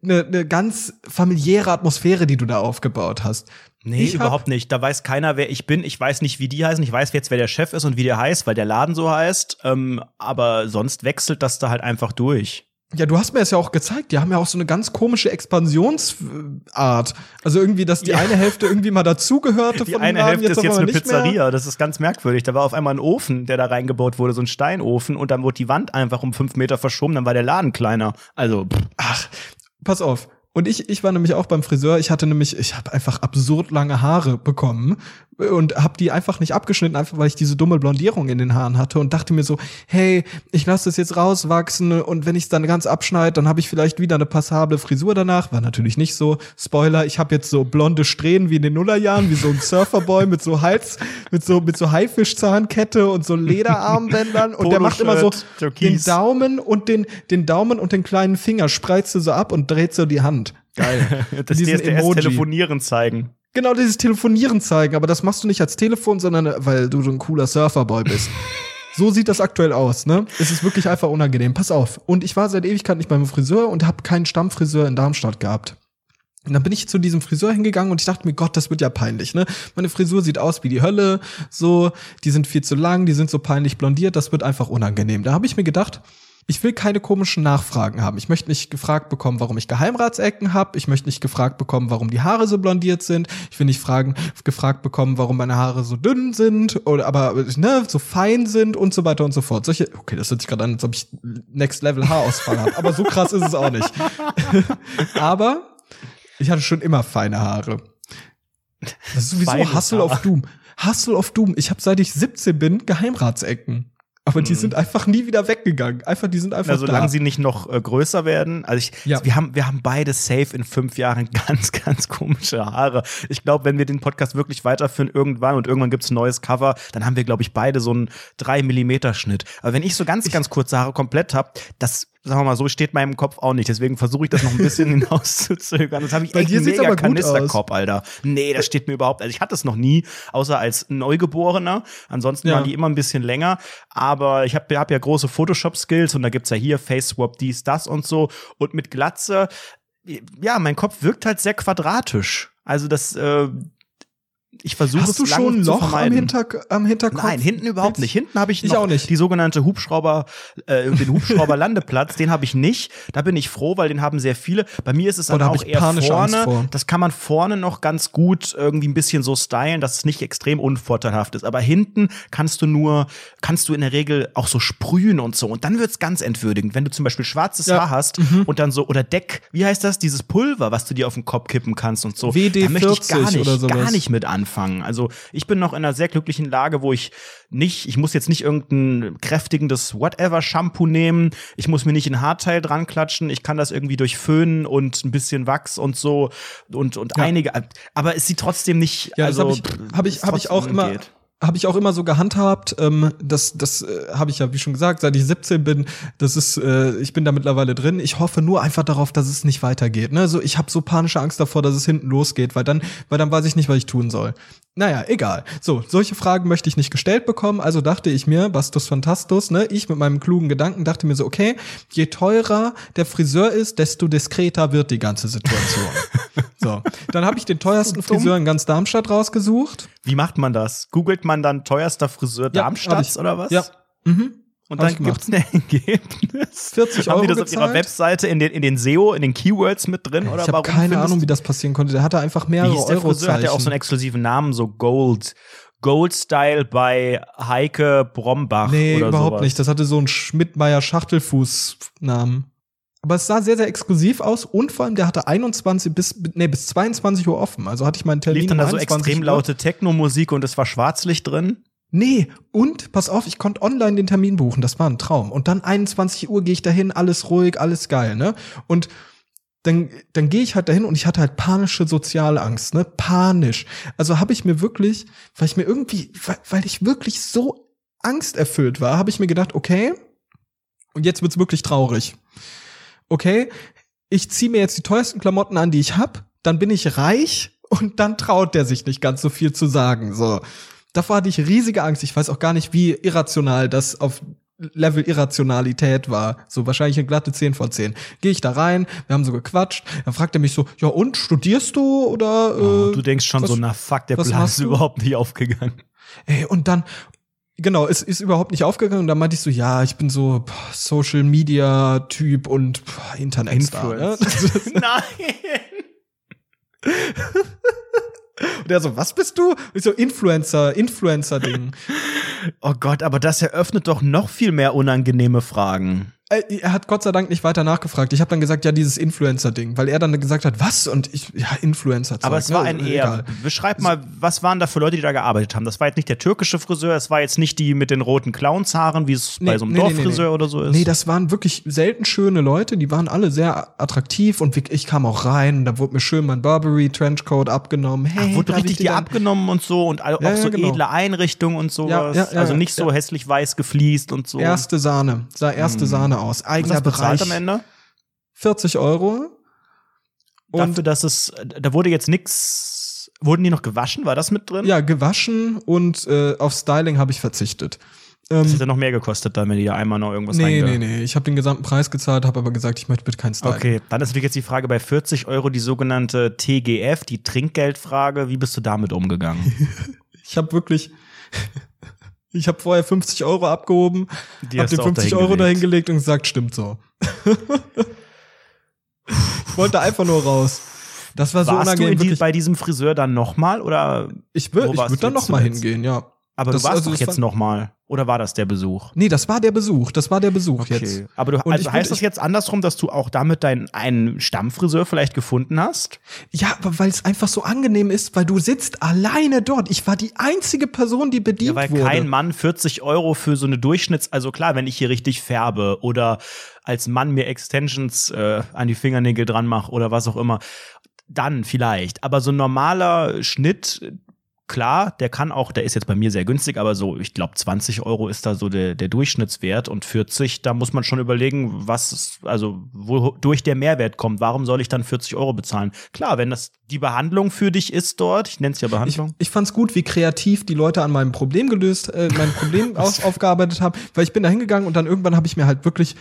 eine, eine ganz familiäre Atmosphäre, die du da aufgebaut hast. Nee, ich überhaupt nicht. Da weiß keiner, wer ich bin. Ich weiß nicht, wie die heißen. Ich weiß jetzt, wer der Chef ist und wie der heißt, weil der Laden so heißt. Ähm, aber sonst wechselt das da halt einfach durch. Ja, du hast mir das ja auch gezeigt. Die haben ja auch so eine ganz komische Expansionsart. Also irgendwie, dass die ja. eine Hälfte irgendwie mal dazugehörte die von eine Hälfte jetzt ist jetzt eine Pizzeria. Mehr. Das ist ganz merkwürdig. Da war auf einmal ein Ofen, der da reingebaut wurde, so ein Steinofen, und dann wurde die Wand einfach um fünf Meter verschoben. Dann war der Laden kleiner. Also, pff. ach, pass auf. Und ich, ich war nämlich auch beim Friseur. Ich hatte nämlich, ich habe einfach absurd lange Haare bekommen und habe die einfach nicht abgeschnitten, einfach weil ich diese dumme Blondierung in den Haaren hatte und dachte mir so, hey, ich lasse das jetzt rauswachsen und wenn ich es dann ganz abschneide, dann habe ich vielleicht wieder eine passable Frisur danach. War natürlich nicht so. Spoiler, ich habe jetzt so blonde Strähnen wie in den Nullerjahren, wie so ein Surferboy mit so Hals, mit so mit so Haifischzahnkette und so Lederarmbändern und der macht immer so den Daumen und den den Daumen und den kleinen Finger spreizt so ab und dreht so die Hand. Geil. das DSDS-Telefonieren zeigen. Genau, dieses Telefonieren zeigen, aber das machst du nicht als Telefon, sondern äh, weil du so ein cooler Surferboy bist. so sieht das aktuell aus, ne? Es ist wirklich einfach unangenehm. Pass auf. Und ich war seit Ewigkeit nicht beim Friseur und habe keinen Stammfriseur in Darmstadt gehabt. Und dann bin ich zu diesem Friseur hingegangen und ich dachte mir, Gott, das wird ja peinlich, ne? Meine Frisur sieht aus wie die Hölle, so, die sind viel zu lang, die sind so peinlich blondiert, das wird einfach unangenehm. Da habe ich mir gedacht, ich will keine komischen Nachfragen haben. Ich möchte nicht gefragt bekommen, warum ich Geheimratsecken habe. Ich möchte nicht gefragt bekommen, warum die Haare so blondiert sind. Ich will nicht fragen, gefragt bekommen, warum meine Haare so dünn sind oder aber ne, so fein sind und so weiter und so fort. Solche, okay, das hört sich gerade an, als ob ich Next Level Haarausfall habe. Aber so krass ist es auch nicht. aber ich hatte schon immer feine Haare. Das ist sowieso Feines Hustle Haar. of Doom. Hustle of Doom. Ich habe seit ich 17 bin Geheimratsecken. Aber die mhm. sind einfach nie wieder weggegangen. Einfach, die sind einfach ja, solange da. sie nicht noch äh, größer werden. Also ich, ja. wir haben, wir haben beide safe in fünf Jahren ganz, ganz komische Haare. Ich glaube, wenn wir den Podcast wirklich weiterführen irgendwann und irgendwann gibt's ein neues Cover, dann haben wir, glaube ich, beide so einen drei Millimeter Schnitt. Aber wenn ich so ganz, ich, ganz kurze Haare komplett hab, das sagen wir mal so, steht meinem Kopf auch nicht. Deswegen versuche ich das noch ein bisschen hinauszuzögern. Das habe ich Bei echt dir einen mega Kanisterkopf, Alter. Nee, das steht mir überhaupt. Also ich hatte es noch nie, außer als Neugeborener. Ansonsten ja. waren die immer ein bisschen länger. Aber ich habe hab ja große Photoshop-Skills und da gibt's ja hier Face Swap, dies, das und so. Und mit Glatze, ja, mein Kopf wirkt halt sehr quadratisch. Also das, äh, ich versuche es du schon ein Loch am, Hinter am Hinterkopf? Nein, hinten überhaupt nicht. Hinten habe ich, ich auch nicht. die sogenannte Hubschrauber, äh, den Hubschrauberlandeplatz, den habe ich nicht. Da bin ich froh, weil den haben sehr viele. Bei mir ist es dann auch eher vorne. Das kann man vorne noch ganz gut irgendwie ein bisschen so stylen, dass es nicht extrem unvorteilhaft ist. Aber hinten kannst du nur, kannst du in der Regel auch so sprühen und so. Und dann wird's ganz entwürdigend, wenn du zum Beispiel schwarzes ja. Haar hast mhm. und dann so oder Deck, wie heißt das, dieses Pulver, was du dir auf den Kopf kippen kannst und so. WD da möchte ich gar nicht, gar nicht mit an anfangen. Also ich bin noch in einer sehr glücklichen Lage, wo ich nicht, ich muss jetzt nicht irgendein kräftigendes Whatever Shampoo nehmen. Ich muss mir nicht ein Haarteil dran klatschen. Ich kann das irgendwie durch Föhnen und ein bisschen Wachs und so und, und ja. einige, aber es sieht trotzdem nicht, ja, also, habe ich, hab ich, hab ich auch immer, geht habe ich auch immer so gehandhabt. Ähm, das das äh, habe ich ja, wie schon gesagt, seit ich 17 bin. Das ist, äh, ich bin da mittlerweile drin. Ich hoffe nur einfach darauf, dass es nicht weitergeht. Ne? So, ich habe so panische Angst davor, dass es hinten losgeht, weil dann, weil dann weiß ich nicht, was ich tun soll. Naja, egal. So, solche Fragen möchte ich nicht gestellt bekommen. Also dachte ich mir, Bastus Fantastus, ne, ich mit meinem klugen Gedanken dachte mir so, okay, je teurer der Friseur ist, desto diskreter wird die ganze Situation. so, dann habe ich den teuersten So. Friseur in ganz Darmstadt rausgesucht. Wie macht man das? Googelt man dann teuerster Friseur Ja, Darmstadt oder was? Ja. Mhm. Und hab dann gemacht. gibt's ein Ergebnis. 40 Haben die Euro das auf ihrer gezahlt? Webseite in den, in den SEO, in den Keywords mit drin? Oder ich habe keine Ahnung, wie das passieren konnte. Der hatte einfach Wie mehrere hieß der Euro Friseur? Hat der auch so einen exklusiven Namen, so Gold. Gold Style bei Heike Brombach Nee, überhaupt sowas. nicht. Das hatte so einen Schmidt-Meyer Schachtelfuß-Namen. Aber es sah sehr, sehr exklusiv aus und vor allem, der hatte 21 bis, nee, bis 22 Uhr offen. Also hatte ich meinen Termin Lief dann da so 21 extrem Uhr. laute Techno-Musik und es war Schwarzlicht drin? Nee, und pass auf, ich konnte online den Termin buchen, das war ein Traum. Und dann 21 Uhr gehe ich dahin, alles ruhig, alles geil, ne? Und dann, dann gehe ich halt dahin und ich hatte halt panische Sozialangst, ne? Panisch. Also habe ich mir wirklich, weil ich mir irgendwie, weil, weil ich wirklich so angsterfüllt war, habe ich mir gedacht, okay, und jetzt wird's wirklich traurig. Okay, ich ziehe mir jetzt die teuersten Klamotten an, die ich hab, dann bin ich reich und dann traut der sich nicht ganz so viel zu sagen. So. Davor hatte ich riesige Angst. Ich weiß auch gar nicht, wie irrational das auf Level Irrationalität war. So wahrscheinlich eine glatte 10 von 10. Gehe ich da rein, wir haben so gequatscht. Dann fragt er mich so, ja und, studierst du oder Oh, äh, du denkst schon was- so, na fuck, der Plan ist überhaupt nicht aufgegangen. Ey, und dann, genau, es ist überhaupt nicht aufgegangen. Und dann meinte ich so, ja, ich bin so Social Media Typ und boah, Internetstar. Ne? Nein! Und der so, was bist du? Ich so, Influencer, Influencer-Ding. Oh Gott, aber das eröffnet doch noch viel mehr unangenehme Fragen. Äh, er hat Gott sei Dank nicht weiter nachgefragt. Ich habe dann gesagt, ja, dieses Influencer-Ding, weil er dann gesagt hat, was? Und ich, ja, Influencer. Aber es war ein Egal. eher. Beschreib mal, was waren da für Leute, die da gearbeitet haben? Das war jetzt nicht der türkische Friseur, es war jetzt nicht die mit den roten Clownshaaren, wie es bei so einem Dorffriseur oder so ist. Nee, das waren wirklich selten schöne Leute, die waren alle sehr attraktiv und ich kam auch rein und da wurde mir schön mein Burberry Trenchcoat abgenommen. Hey, Ach, wurde richtig dir die abgenommen und so und all- Ja, auch so ja, genau. edle Einrichtungen und sowas. Ja, also nicht so hässlich weiß gefliest und so. Erste Sahne, sah erste Sahne aus. und Eigener das bezahlt Bereich, am Ende? 40 Euro. Und Dafür, dass es, da wurde jetzt nix, wurden die noch gewaschen? War das mit drin? ja, gewaschen und äh, auf Styling habe ich verzichtet. Das Ähm, hätte noch mehr gekostet, dann, wenn die da einmal noch irgendwas nee, nee, nee. Ich habe den gesamten Preis gezahlt, habe aber gesagt, ich möchte bitte kein Styling. Okay, dann ist natürlich jetzt die Frage bei 40 Euro die sogenannte TGF, die Trinkgeldfrage. Wie bist du damit umgegangen? Ich habe wirklich, ich habe vorher 50 Euro abgehoben, Die hab hast den du auch 50 Euro dahingelegt und gesagt, stimmt so. ich wollte einfach nur raus. Das war so Warst du unangenehm. in die, bei diesem Friseur dann nochmal oder? Ich würde ich warst würd du dann jetzt noch mal zuletzt? hingehen, ja. Aber Das- du warst also doch jetzt nochmal. Oder war das der Besuch? Nee, das war der Besuch. Das war der Besuch jetzt. Aber du, also heißt das jetzt andersrum, dass du auch damit deinen einen Stammfriseur vielleicht gefunden hast? Ja, weil es einfach so angenehm ist, weil du sitzt alleine dort. Ich war die einzige Person, die bedient Ja, weil wurde. kein Mann 40 Euro für so eine Durchschnitts, also klar, wenn ich hier richtig färbe oder als Mann mir Extensions äh, an die Fingernägel dran mache oder was auch immer, dann vielleicht. Aber so ein normaler Schnitt, klar, der kann auch, der ist jetzt bei mir sehr günstig, aber so, ich glaube, 20 Euro ist da so der, der Durchschnittswert und 40, da muss man schon überlegen, was, also wodurch der Mehrwert kommt. Warum soll ich dann 40 Euro bezahlen? Klar, wenn das die Behandlung für dich ist dort, ich nenne es ja Ich, Behandlung. ich fand's gut, wie kreativ die Leute an meinem Problem gelöst, äh, mein Problem auf, aufgearbeitet haben, weil ich bin da hingegangen und dann irgendwann habe ich mir halt wirklich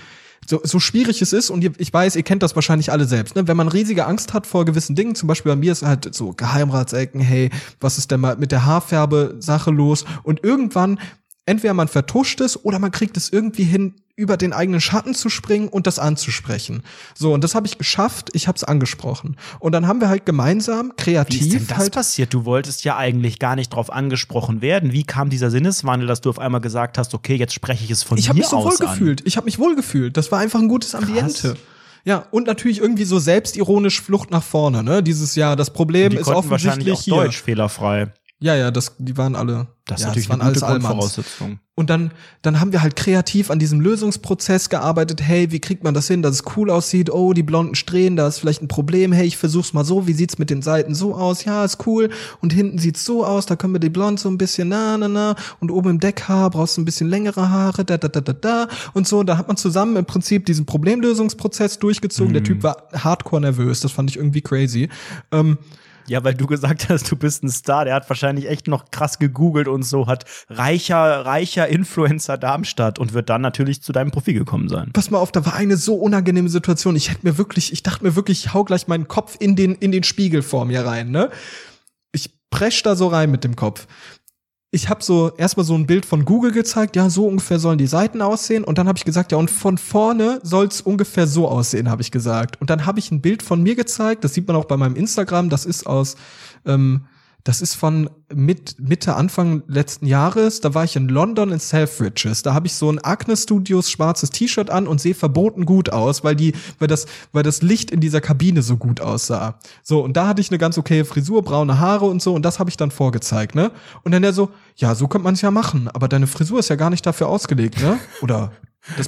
so, so schwierig es ist, und ihr, ich weiß, ihr kennt das wahrscheinlich alle selbst, ne? wenn man riesige Angst hat vor gewissen Dingen, zum Beispiel bei mir ist halt so Geheimratsecken, hey, was ist denn mal mit der Haarfärbe-Sache los? Und irgendwann, entweder man vertuscht es oder man kriegt es irgendwie hin, über den eigenen Schatten zu springen und das anzusprechen. So, und das habe ich geschafft, ich habe es angesprochen. Und dann haben wir halt gemeinsam kreativ Wie ist denn das halt passiert? Du wolltest ja eigentlich gar nicht drauf angesprochen werden. Wie kam dieser Sinneswandel, dass du auf einmal gesagt hast, okay, jetzt spreche ich es von Ich mir habe mich so wohl aus an? gefühlt. Ich habe mich wohl gefühlt. Das war einfach ein gutes Ambiente. Ja, und natürlich irgendwie so selbstironisch Flucht nach vorne, ne? Dieses Jahr, das Problem Die ist konnten wahrscheinlich offensichtlich auch hier. Deutsch fehlerfrei. Ja, ja, das, die waren alle. Das ist ja, natürlich waren eine gute alles Allmanns. Grundvoraussetzung. Und dann, dann haben wir halt kreativ an diesem Lösungsprozess gearbeitet. Hey, wie kriegt man das hin, dass es cool aussieht? Oh, die blonden Strähnen, da ist vielleicht ein Problem. Hey, ich versuch's mal so. Wie sieht's mit den Seiten so aus? Ja, ist cool. Und hinten sieht's so aus. Da können wir die blond so ein bisschen na, na, na. Und oben im Deckhaar brauchst du ein bisschen längere Haare. Da, da, da, da, da. Und so. Und da hat man zusammen im Prinzip diesen Problemlösungsprozess durchgezogen. Der Typ war hardcore nervös. Das fand ich irgendwie crazy. Ähm, Ja, weil du gesagt hast, du bist ein Star. Der hat wahrscheinlich echt noch krass gegoogelt und so, hat reicher, reicher Influencer Darmstadt und wird dann natürlich zu deinem Profil gekommen sein. pass mal auf, da war eine so unangenehme Situation. Ich hätte mir wirklich, ich dachte mir wirklich, ich hau gleich meinen Kopf in den, in den Spiegel vor mir rein, ne? Ich presch da so rein mit dem Kopf. Ich habe so erstmal so ein Bild von Google gezeigt, ja, so ungefähr sollen die Seiten aussehen. Und dann habe ich gesagt, ja, und von vorne soll's ungefähr so aussehen, habe ich gesagt. Und dann habe ich ein Bild von mir gezeigt, das sieht man auch bei meinem Instagram, das ist aus, ähm, das ist von mit, Mitte, Anfang letzten Jahres. Da war ich in London in Selfridges. Da habe ich so ein Agnes Studios schwarzes T-Shirt an und sehe verboten gut aus, weil die, weil das, weil das Licht in dieser Kabine so gut aussah. So, und da hatte ich eine ganz okaye Frisur, braune Haare und so, und das habe ich dann vorgezeigt, ne? Und dann der so, ja, so könnte man es ja machen, aber deine Frisur ist ja gar nicht dafür ausgelegt, ne? Oder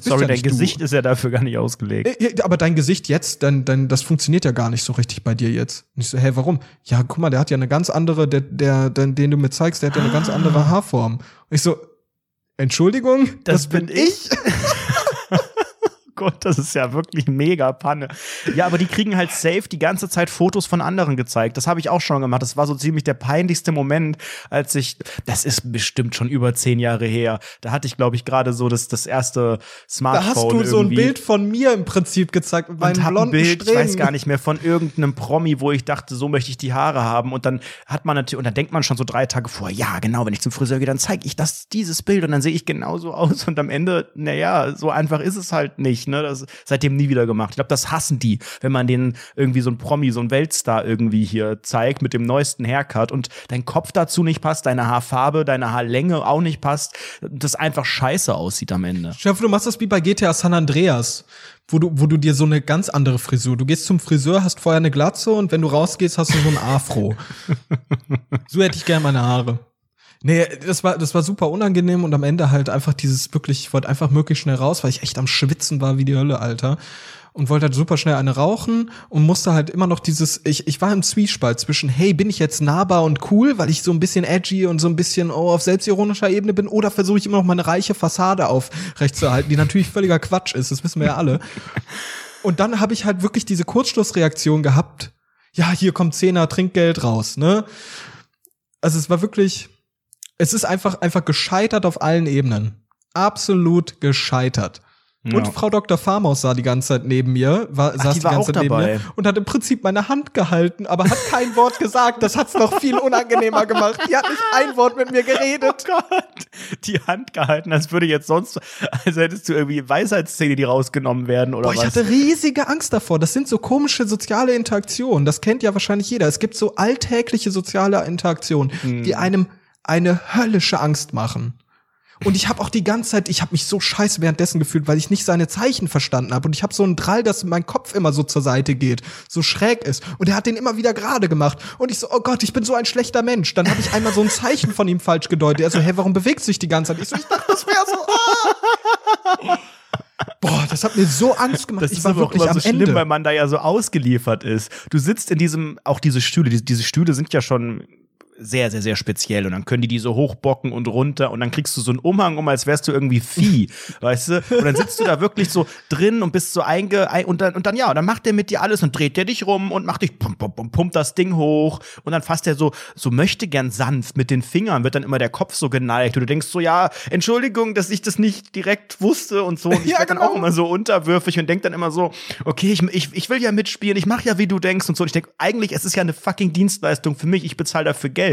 Sorry, ja dein nicht du. Gesicht ist ja dafür gar nicht ausgelegt. Äh, ja, Aber dein Gesicht jetzt, dein, dein, das funktioniert ja gar nicht so richtig bei dir jetzt. Und ich so, hey, warum? Ja, guck mal, der hat ja eine ganz andere, der, der, den, den du mir zeigst, der hat ja eine ganz andere Haarform. Und ich so, Entschuldigung, Das bin ich. Gott, das ist ja wirklich mega Panne. Ja, aber die kriegen halt safe die ganze Zeit Fotos von anderen gezeigt. Das habe ich auch schon gemacht. Das war so ziemlich der peinlichste Moment, als ich, das ist bestimmt schon über zehn Jahre her. Da hatte ich, glaube ich, gerade so das, das erste Smartphone. Da hast du so ein irgendwie. Bild von mir im Prinzip gezeigt mit ein blonden Bild, ich weiß gar nicht mehr, von irgendeinem Promi, wo ich dachte, so möchte ich die Haare haben. Und dann hat man natürlich, und dann denkt man schon so drei Tage vor, ja, genau, wenn ich zum Friseur gehe, dann zeige ich das, dieses Bild und dann sehe ich genauso aus. Und am Ende, naja, so einfach ist es halt nicht. Ne? Das seitdem nie wieder gemacht. Ich glaube, das hassen die, wenn man denen irgendwie so ein Promi, so ein Weltstar irgendwie hier zeigt mit dem neuesten Haircut und dein Kopf dazu nicht passt, deine Haarfarbe, deine Haarlänge auch nicht passt, das einfach scheiße aussieht am Ende. Vor, du machst das wie bei GTA San Andreas, wo du, wo du dir so eine ganz andere Frisur. Du gehst zum Friseur, hast vorher eine Glatze und wenn du rausgehst, hast du so ein Afro. so hätte ich gerne meine Haare. Nee, das war, das war super unangenehm und am Ende halt einfach dieses wirklich, ich wollte einfach möglichst schnell raus, weil ich echt am Schwitzen war wie die Hölle, Alter. Und wollte halt super schnell eine rauchen und musste halt immer noch dieses, ich, ich war im Zwiespalt zwischen, hey, bin ich jetzt nahbar und cool, weil ich so ein bisschen edgy und so ein bisschen oh, auf selbstironischer Ebene bin, oder versuche ich immer noch meine reiche Fassade aufrechtzuerhalten, die natürlich völliger Quatsch ist, das wissen wir ja alle. Und dann habe ich halt wirklich diese Kurzschlussreaktion gehabt, ja, hier kommt Zehner Trinkgeld raus, ne? Also es war wirklich, es ist einfach, einfach gescheitert auf allen Ebenen. Absolut gescheitert. Ja. Und Frau Dr. Farmaus sah die ganze Zeit neben mir, war, Ach, saß die die, ganze Zeit neben dabei. mir und hat im Prinzip meine Hand gehalten, aber hat kein Wort gesagt. Das hat's noch viel unangenehmer gemacht. Die hat nicht ein Wort mit mir geredet. Oh Gott, die Hand gehalten, als würde jetzt sonst, als hättest du irgendwie Weisheitszähne, die rausgenommen werden oder Boah, ich was. hatte riesige Angst davor. Das sind so komische soziale Interaktionen. Das kennt ja wahrscheinlich jeder. Es gibt so alltägliche soziale Interaktionen, Hm. die einem eine höllische Angst machen. Und ich habe auch die ganze Zeit, ich habe mich so scheiße währenddessen gefühlt, weil ich nicht seine Zeichen verstanden habe. Und ich habe so einen Drall, dass mein Kopf immer so zur Seite geht, so schräg ist. Und er hat den immer wieder gerade gemacht. Und ich so, oh Gott, ich bin so ein schlechter Mensch. Dann habe ich einmal so ein Zeichen von ihm falsch gedeutet. Er so, hey, warum bewegt sich die ganze Zeit? Ich so, ich dachte, das wäre so. Ah. Boah, das hat mir so Angst gemacht. Das ich ist war wirklich immer am so schlimm, Ende. weil man da ja so ausgeliefert ist. Du sitzt in diesem, auch diese Stühle, diese, diese Stühle sind ja schon sehr, sehr, sehr speziell und dann können die die so hochbocken und runter und dann kriegst du so einen Umhang um, als wärst du irgendwie Vieh, weißt du? Und dann sitzt du da wirklich so drin und bist so einge, ein, und dann, und dann, ja, und dann macht der mit dir alles und dreht der dich rum und macht dich, pump, pump, pump, pumpt das Ding hoch und dann fasst er so, so möchte gern sanft mit den Fingern, wird dann immer der Kopf so geneigt und du denkst so, ja, Entschuldigung, dass ich das nicht direkt wusste und so. Und ich Ja, werd dann genau. auch immer so unterwürfig und denk dann immer so, okay, ich, ich, ich will ja mitspielen, ich mache ja, wie du denkst und so. Und ich denk, eigentlich, es ist ja eine fucking Dienstleistung für mich, ich bezahle dafür Geld.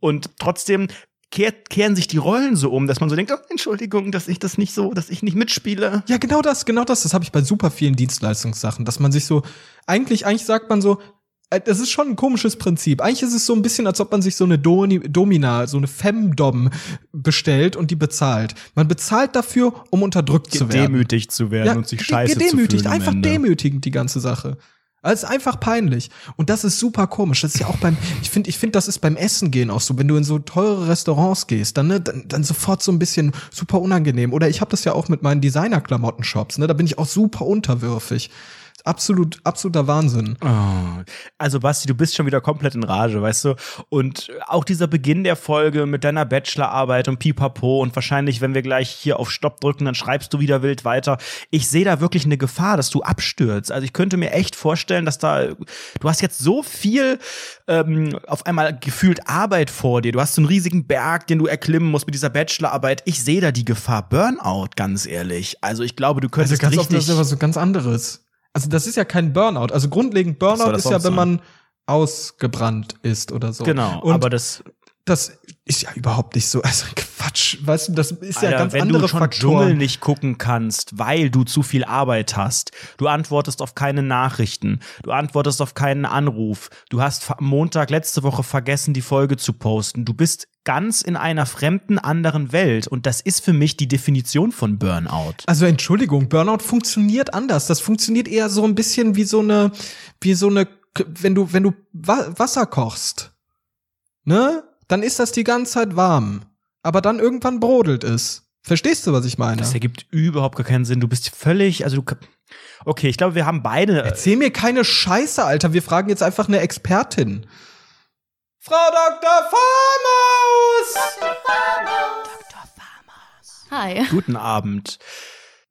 Und trotzdem kehrt, kehren sich die Rollen so um, dass man so denkt, oh, Entschuldigung, dass ich das nicht so, dass ich nicht mitspiele. Ja, genau das, genau das. Das habe ich bei super vielen Dienstleistungssachen, dass man sich so, eigentlich, eigentlich sagt man so, äh, das ist schon ein komisches Prinzip. Eigentlich ist es so ein bisschen, als ob man sich so eine Doni Domina, so eine Femdom bestellt und die bezahlt. Man bezahlt dafür, um unterdrückt zu werden. Demütigt zu werden und sich scheiße gedemütigt, zu fühlen. einfach demütigend die ganze Sache. Es ist einfach peinlich. Und das ist super komisch. Das ist ja auch beim, ich finde, ich finde, das ist beim Essen gehen auch so. Wenn du in so teure Restaurants gehst, dann, ne, dann, dann sofort so ein bisschen super unangenehm. Oder ich habe das ja auch mit meinen Designer-Klamotten-Shops, ne? Da bin ich auch super unterwürfig absolut, absoluter Wahnsinn. Oh. Also Basti, du bist schon wieder komplett in Rage, weißt du? Und auch dieser Beginn der Folge mit deiner Bachelorarbeit und Pipapo und wahrscheinlich, wenn wir gleich hier auf Stopp drücken, dann schreibst du wieder wild weiter. Ich sehe da wirklich eine Gefahr, dass du abstürzt. Also ich könnte mir echt vorstellen, dass da, du hast jetzt so viel ähm, auf einmal gefühlt Arbeit vor dir. Du hast so einen riesigen Berg, den du erklimmen musst mit dieser Bachelorarbeit. Ich sehe da die Gefahr Burnout, ganz ehrlich. Also ich glaube, du könntest also ganz richtig. Oft, das ist aber so ganz anderes. Also das ist ja kein Burnout. Also grundlegend Burnout ist ja, wenn man ausgebrannt ist oder so. Genau, Und aber das das ist ja überhaupt nicht so. Also Quatsch, weißt du, das ist ja Alter, ganz wenn andere du schon Faktoren. Dschungel nicht gucken kannst, weil du zu viel Arbeit hast. Du antwortest auf keine Nachrichten. Du antwortest auf keinen Anruf. Du hast am Montag letzte Woche vergessen, die Folge zu posten. Du bist ganz in einer fremden anderen Welt und das ist für mich die Definition von Burnout. Also Entschuldigung, Burnout funktioniert anders. Das funktioniert eher so ein bisschen wie so eine, wie so eine, wenn du, wenn du Wa Wasser kochst, ne? Dann ist das die ganze Zeit warm. Aber dann irgendwann brodelt es. Verstehst du, was ich meine? Das ergibt überhaupt gar keinen Sinn. Du bist völlig, also du Okay, ich glaube, wir haben beide Erzähl mir keine Scheiße, Alter. Wir fragen jetzt einfach eine Expertin. Frau Dr. Farmaus! Hi. Guten Abend.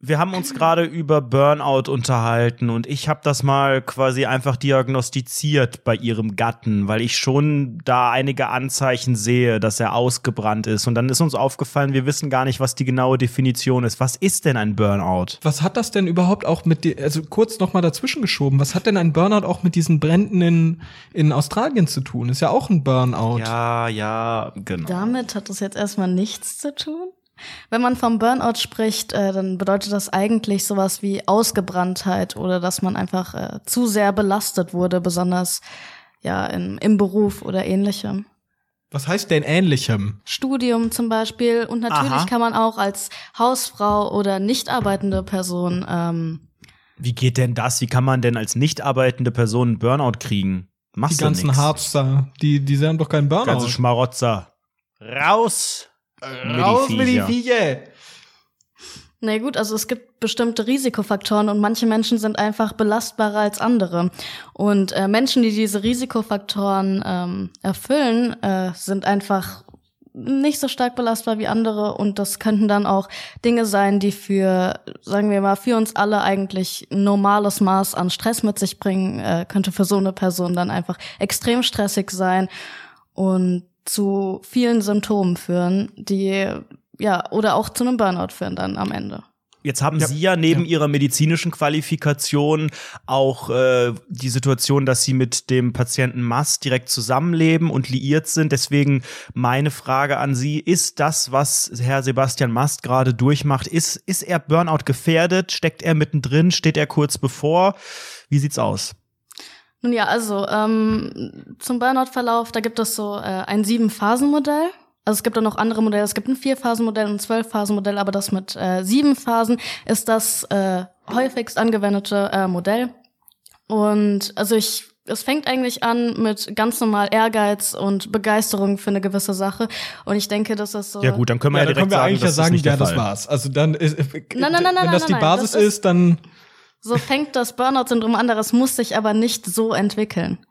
Wir haben uns gerade über Burnout unterhalten und ich habe das mal quasi einfach diagnostiziert bei ihrem Gatten, weil ich schon da einige Anzeichen sehe, dass er ausgebrannt ist. Und dann ist uns aufgefallen, wir wissen gar nicht, was die genaue Definition ist. Was ist denn ein Burnout? Was hat das denn überhaupt auch mit dir, also kurz noch mal dazwischen geschoben, was hat denn ein Burnout auch mit diesen Bränden in, in Australien zu tun? Ist ja auch ein Burnout. Ja, ja, genau. Damit hat das jetzt erstmal nichts zu tun. Wenn man vom Burnout spricht, äh, dann bedeutet das eigentlich sowas wie Ausgebranntheit oder dass man einfach äh, zu sehr belastet wurde, besonders ja in, im Beruf oder ähnlichem. Was heißt denn ähnlichem? Studium zum Beispiel und natürlich Aha. kann man auch als Hausfrau oder nicht arbeitende Person ähm, Wie geht denn das? Wie kann man denn als nicht arbeitende Person einen Burnout kriegen? Machst Die ganzen. Harpster, die, die haben doch keinen Burnout. Ganze Schmarotzer. Raus! Raus mit die Viecher. Na gut, also es gibt bestimmte Risikofaktoren und manche Menschen sind einfach belastbarer als andere. Und äh, Menschen, die diese Risikofaktoren ähm, erfüllen, äh, sind einfach nicht so stark belastbar wie andere und das könnten dann auch Dinge sein, die für, sagen wir mal, für uns alle eigentlich ein normales Maß an Stress mit sich bringen, äh, könnte für so eine Person dann einfach extrem stressig sein und zu vielen Symptomen führen, die ja oder auch zu einem Burnout führen dann am Ende. Jetzt haben Ja. Sie ja neben Ja. Ihrer medizinischen Qualifikation auch äh, die Situation, dass Sie mit dem Patienten Mast direkt zusammenleben und liiert sind. Deswegen meine Frage an Sie, ist das, was Herr Sebastian Mast gerade durchmacht, ist, ist er Burnout gefährdet? Steckt er mittendrin? Steht er kurz bevor? Wie sieht's aus? Nun ja, also ähm, zum Burnout-Verlauf, da gibt es so äh, ein Sieben-Phasen-Modell. Also es gibt auch noch andere Modelle. Es gibt ein Vier-Phasen-Modell und ein Zwölf-Phasen-Modell, aber das mit äh, sieben Phasen ist das äh, häufigst angewendete äh, Modell. Und also ich, es fängt eigentlich an mit ganz normal Ehrgeiz und Begeisterung für eine gewisse Sache. Und ich denke, das ist so. Ja gut, dann können wir Ja, ja, da können direkt wir sagen, eigentlich ja das ist sagen, nicht ja, der das Fall. war's. Also dann ist, Nein, nein, nein, nein, wenn das nein, die nein, Basis das ist- ist, dann So fängt das Burnout-Syndrom an, das muss sich aber nicht so entwickeln.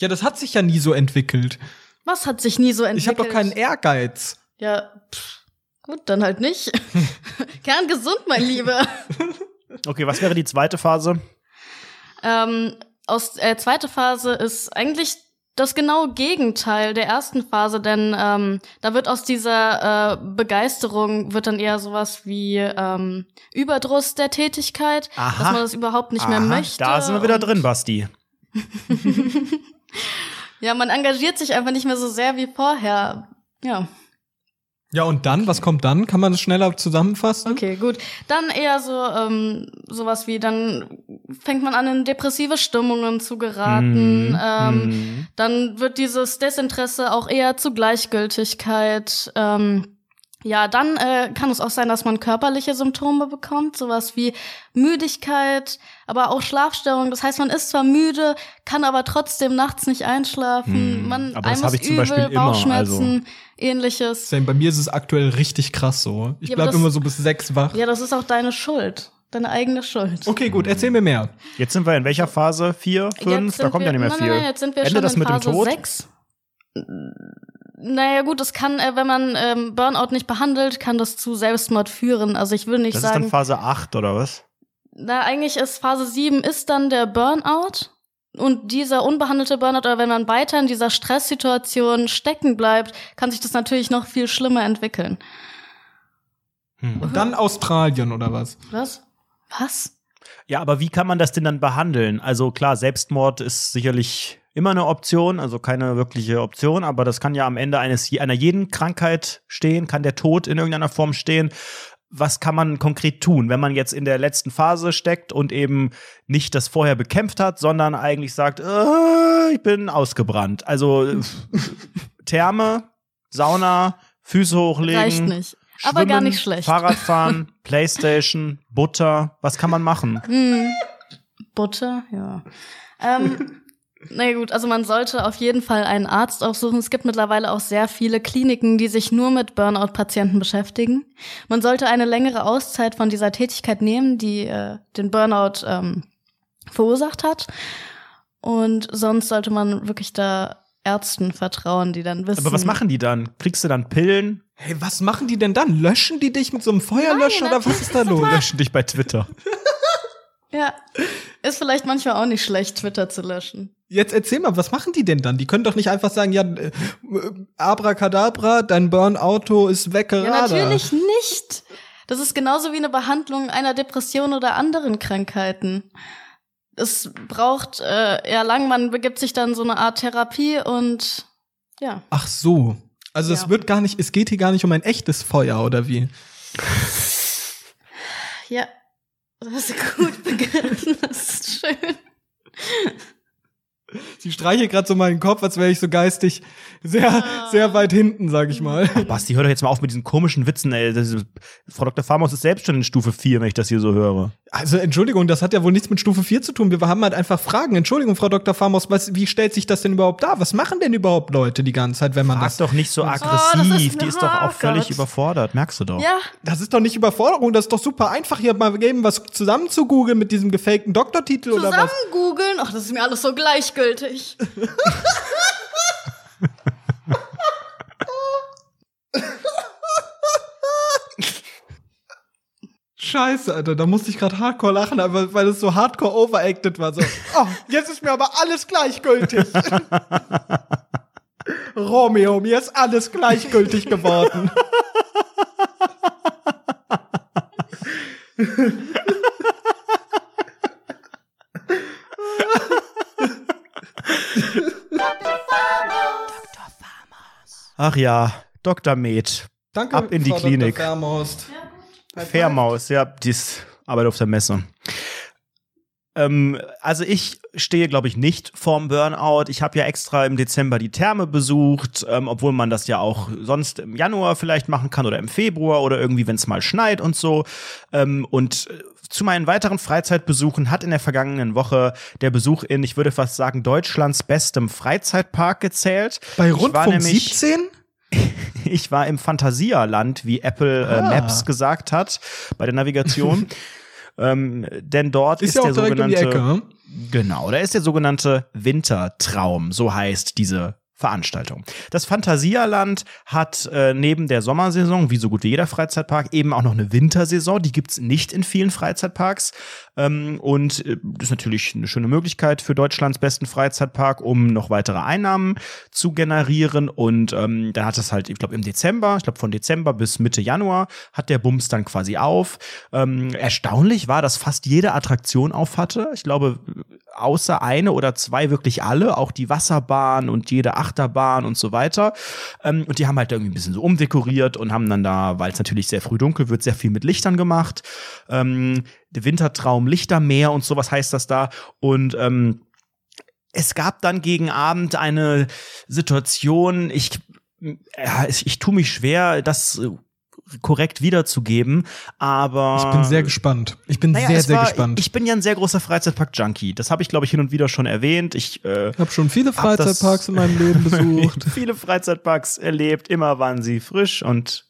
ja, das hat sich ja nie so entwickelt. Was hat sich nie so entwickelt? Ich habe doch keinen Ehrgeiz. Ja, pff, gut, dann halt nicht. Kerngesund, mein Lieber. Okay, was wäre die zweite Phase? ähm, aus äh, zweite Phase ist eigentlich das genaue Gegenteil der ersten Phase, denn ähm, da wird aus dieser äh, Begeisterung wird dann eher sowas wie ähm, Überdruss der Tätigkeit, Aha. dass man das überhaupt nicht mehr Aha, möchte. Da sind wir wieder drin, Basti. Ja, man engagiert sich einfach nicht mehr so sehr wie vorher. Ja. Ja, und dann, was kommt dann? Kann man das schneller zusammenfassen? Okay, gut. Dann eher so ähm, sowas wie, dann fängt man an, in depressive Stimmungen zu geraten. Mhm, Ähm, mhm. Dann wird dieses Desinteresse auch eher zu Gleichgültigkeit. Ähm, Ja, dann äh, kann es auch sein, dass man körperliche Symptome bekommt, sowas wie Müdigkeit, aber auch Schlafstörungen. Das heißt, man ist zwar müde, kann aber trotzdem nachts nicht einschlafen. Hm, man aber das einem hab ist ich zum übel, Beispiel immer, Bauchschmerzen, ähnliches. Bei mir ist es aktuell richtig krass so. Ich Ja, aber bleib das- immer so bis sechs wach. Ja, das ist auch deine Schuld, deine eigene Schuld. Okay, gut, erzähl mir mehr. Jetzt sind wir in welcher Phase? Vier, fünf? Da kommt wir, ja nicht mehr nein, viel. Nein, nein, jetzt sind wir Ende schon das in mit dem Phase Tod? 6. Naja gut, es kann, äh, wenn man ähm, Burnout nicht behandelt, kann das zu Selbstmord führen. Also ich will nicht Das ist sagen, dann Phase 8 oder was? na eigentlich ist Phase 7 ist dann der Burnout. Und dieser unbehandelte Burnout, oder wenn man weiter in dieser Stresssituation stecken bleibt, kann sich das natürlich noch viel schlimmer entwickeln. Hm. Und dann Australien oder was? Was? Was? Ja, aber wie kann man das denn dann behandeln? Also klar, Selbstmord ist sicherlich immer eine Option, also keine wirkliche Option, aber das kann ja am Ende eines einer jeden Krankheit stehen, kann der Tod in irgendeiner Form stehen. Was kann man konkret tun, wenn man jetzt in der letzten Phase steckt und eben nicht das vorher bekämpft hat, sondern eigentlich sagt, äh, ich bin ausgebrannt. Also Therme, Sauna, Füße hochlegen. Reicht nicht. Aber gar nicht schlecht. Fahrradfahren, Playstation, Butter. Was kann man machen? Hm. Butter, ja. Ähm, na gut, also man sollte auf jeden Fall einen Arzt aufsuchen. Es gibt mittlerweile auch sehr viele Kliniken, die sich nur mit Burnout-Patienten beschäftigen. Man sollte eine längere Auszeit von dieser Tätigkeit nehmen, die äh, den Burnout ähm, verursacht hat. Und sonst sollte man wirklich da Ärzten vertrauen, die dann wissen. Aber was machen die dann? Kriegst du dann Pillen? Hey, was machen die denn dann? Löschen die dich mit so einem Feuerlöscher Nein, oder was ist da los? Löschen dich bei Twitter. Ja, ist vielleicht manchmal auch nicht schlecht, Twitter zu löschen. Jetzt erzähl mal, was machen die denn dann? Die können doch nicht einfach sagen, ja, äh, abracadabra, dein Burn-Auto ist weg Ja, natürlich nicht. Das ist genauso wie eine Behandlung einer Depression oder anderen Krankheiten. Es braucht äh, ja lang, man begibt sich dann so eine Art Therapie und ja. Ach so. Also es Ja. wird gar nicht, es geht hier gar nicht um ein echtes Feuer oder wie? Ja, das hast du gut begriffen. Das ist schön. Sie streichelt gerade so meinen Kopf, als wäre ich so geistig sehr, Ah. sehr weit hinten, sag ich mal. Ach, Basti, hör doch jetzt mal auf mit diesen komischen Witzen, ey. Das ist, Frau Dr. Farmaus ist selbst schon in Stufe 4, wenn ich das hier so höre. Also Entschuldigung, das hat ja wohl nichts mit Stufe 4 zu tun. Wir haben halt einfach Fragen. Entschuldigung, Frau Dr. Farmaus, was, wie stellt sich das denn überhaupt dar? Was machen denn überhaupt Leute die ganze Zeit, wenn man Frag das... doch nicht so das aggressiv. ist Die ist doch auch oh völlig Gott. überfordert, merkst du doch. Ja, Das ist doch nicht Überforderung, das ist doch super einfach, hier mal eben was zusammen zu googeln mit diesem gefakten Doktortitel oder zusammen was. googeln. Ach, das ist mir alles so gleichgültig. Scheiße, Alter, da musste ich gerade hardcore lachen, aber weil es so hardcore overacted war. So, oh, jetzt ist mir aber alles gleichgültig. Romeo, mir ist alles gleichgültig geworden. Ach ja, Dr. Med. Danke, Ab in die Frau Klinik. Dr. Vermost. Fairmaus, ja, die ist Arbeit auf der Messe. Ähm, also ich stehe, glaube ich, nicht vorm Burnout. Ich habe ja extra im Dezember die Therme besucht, ähm, obwohl man das ja auch sonst im Januar vielleicht machen kann oder im Februar oder irgendwie, wenn es mal schneit und so. Ähm, und äh, zu meinen weiteren Freizeitbesuchen hat in der vergangenen Woche der Besuch in, ich würde fast sagen, Deutschlands bestem Freizeitpark gezählt. Bei Rundfunk nämlich- 17? Ich war im Phantasialand, wie Apple äh, Ah. Maps gesagt hat bei der Navigation. ähm, denn dort Ist ist, der um sogenannte die Ecke. hm? Genau, da ist der sogenannte Wintertraum, so heißt diese Veranstaltung. Das Phantasialand hat äh, neben der Sommersaison, wie so gut wie jeder Freizeitpark, eben auch noch eine Wintersaison. Die gibt's nicht in vielen Freizeitparks. Ähm, und äh, das ist natürlich eine schöne Möglichkeit für Deutschlands besten Freizeitpark, um noch weitere Einnahmen zu generieren. Und ähm, dann hat es halt, ich glaube, im Dezember, ich glaube von Dezember bis Mitte Januar, hat der Bums dann quasi auf. Ähm, erstaunlich war, dass fast jede Attraktion auf hatte. Ich glaube, außer eine oder zwei wirklich alle, auch die Wasserbahn und jede Achterbahn und so weiter. Ähm, und die haben halt irgendwie ein bisschen so umdekoriert und haben dann da, weil es natürlich sehr früh dunkel wird, sehr viel mit Lichtern gemacht. Ähm, der Wintertraum, Lichtermeer und sowas heißt das da. Und ähm, es gab dann gegen Abend eine Situation, ich, ja, ich, ich tue mich schwer, das äh, korrekt wiederzugeben, aber Ich bin sehr gespannt. Ich bin naja, sehr, sehr war, gespannt. Ich bin ja ein sehr großer Freizeitpark-Junkie. Das habe ich, glaube ich, hin und wieder schon erwähnt. Ich äh, habe schon viele Freizeitparks in meinem Leben besucht. viele Freizeitparks erlebt. Immer waren sie frisch und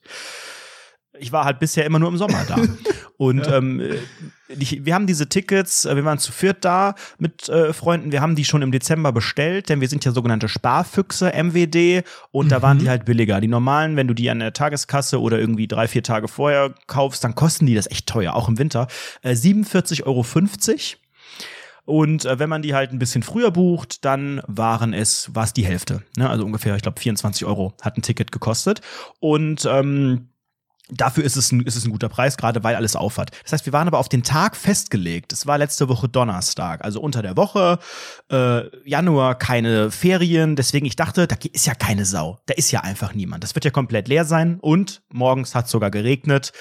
ich war halt bisher immer nur im Sommer da. Und ähm, ich, wir haben diese Tickets, äh, wir waren zu viert da mit äh, Freunden, wir haben die schon im Dezember bestellt, denn wir sind ja sogenannte Sparfüchse, MWD, und da waren die halt billiger. Die normalen, wenn du die an der Tageskasse oder irgendwie drei, vier Tage vorher kaufst, dann kosten die das echt teuer, auch im Winter. Äh, 47,50 Euro. Und äh, wenn man die halt ein bisschen früher bucht, dann waren es, war es die Hälfte. Ne? Also ungefähr, ich glaube, 24 Euro hat ein Ticket gekostet. Und ähm, Dafür ist es, ein, ist es ein guter Preis, gerade weil alles aufhat. Das heißt, wir waren aber auf den Tag festgelegt. Es war letzte Woche Donnerstag, also unter der Woche, äh, Januar, keine Ferien. Deswegen, ich dachte, da ist ja keine Sau. Da ist ja einfach niemand. Das wird ja komplett leer sein. Und morgens hat sogar geregnet.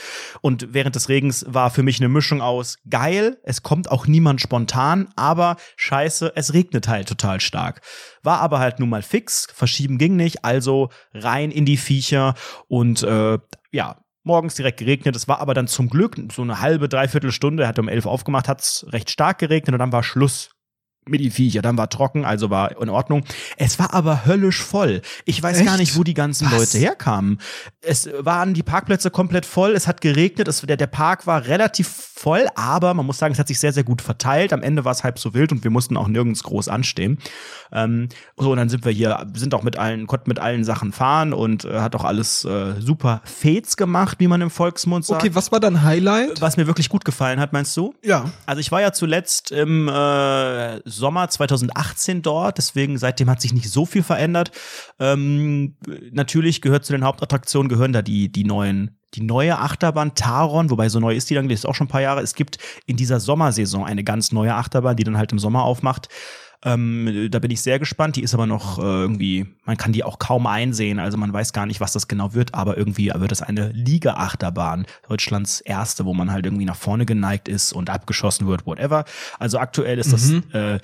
Und während des Regens war für mich eine Mischung aus geil, es kommt auch niemand spontan, aber scheiße, es regnet halt total stark. War aber halt nun mal fix, verschieben ging nicht, also rein in die Viecher und äh, ja, morgens direkt geregnet. Es war aber dann zum Glück so eine halbe, dreiviertel Stunde, er hat um elf aufgemacht, hat es recht stark geregnet und dann war Schluss mit die Viecher. Dann war trocken, also war in Ordnung. Es war aber höllisch voll. Ich weiß gar Echt? nicht, wo die ganzen Was? Leute herkamen. Es waren die Parkplätze komplett voll, es hat geregnet, es, der, der Park war relativ voll, aber man muss sagen, es hat sich sehr, sehr gut verteilt. Am Ende war es halb so wild und wir mussten auch nirgends groß anstehen. Ähm, so, und dann sind wir hier, sind auch mit allen, konnten mit allen Sachen fahren und äh, hat auch alles äh, super Fets gemacht, wie man im Volksmund sagt. Okay, was war dein Highlight? Was mir wirklich gut gefallen hat, meinst du? Ja. Also ich war ja zuletzt im äh, Sommer 2018 dort, deswegen seitdem hat sich nicht so viel verändert. Ähm, natürlich gehört zu den Hauptattraktionen gehören da die die neuen die neue Achterbahn Taron, wobei so neu ist die dann, die ist auch schon ein paar Jahre. Es gibt in dieser Sommersaison eine ganz neue Achterbahn, die dann halt im Sommer aufmacht. Ähm, da bin ich sehr gespannt. Die ist aber noch äh, irgendwie, man kann die auch kaum einsehen. Also man weiß gar nicht, was das genau wird, aber irgendwie wird es eine Liga-Achterbahn. Deutschlands erste, wo man halt irgendwie nach vorne geneigt ist und abgeschossen wird, whatever. Also aktuell ist das äh,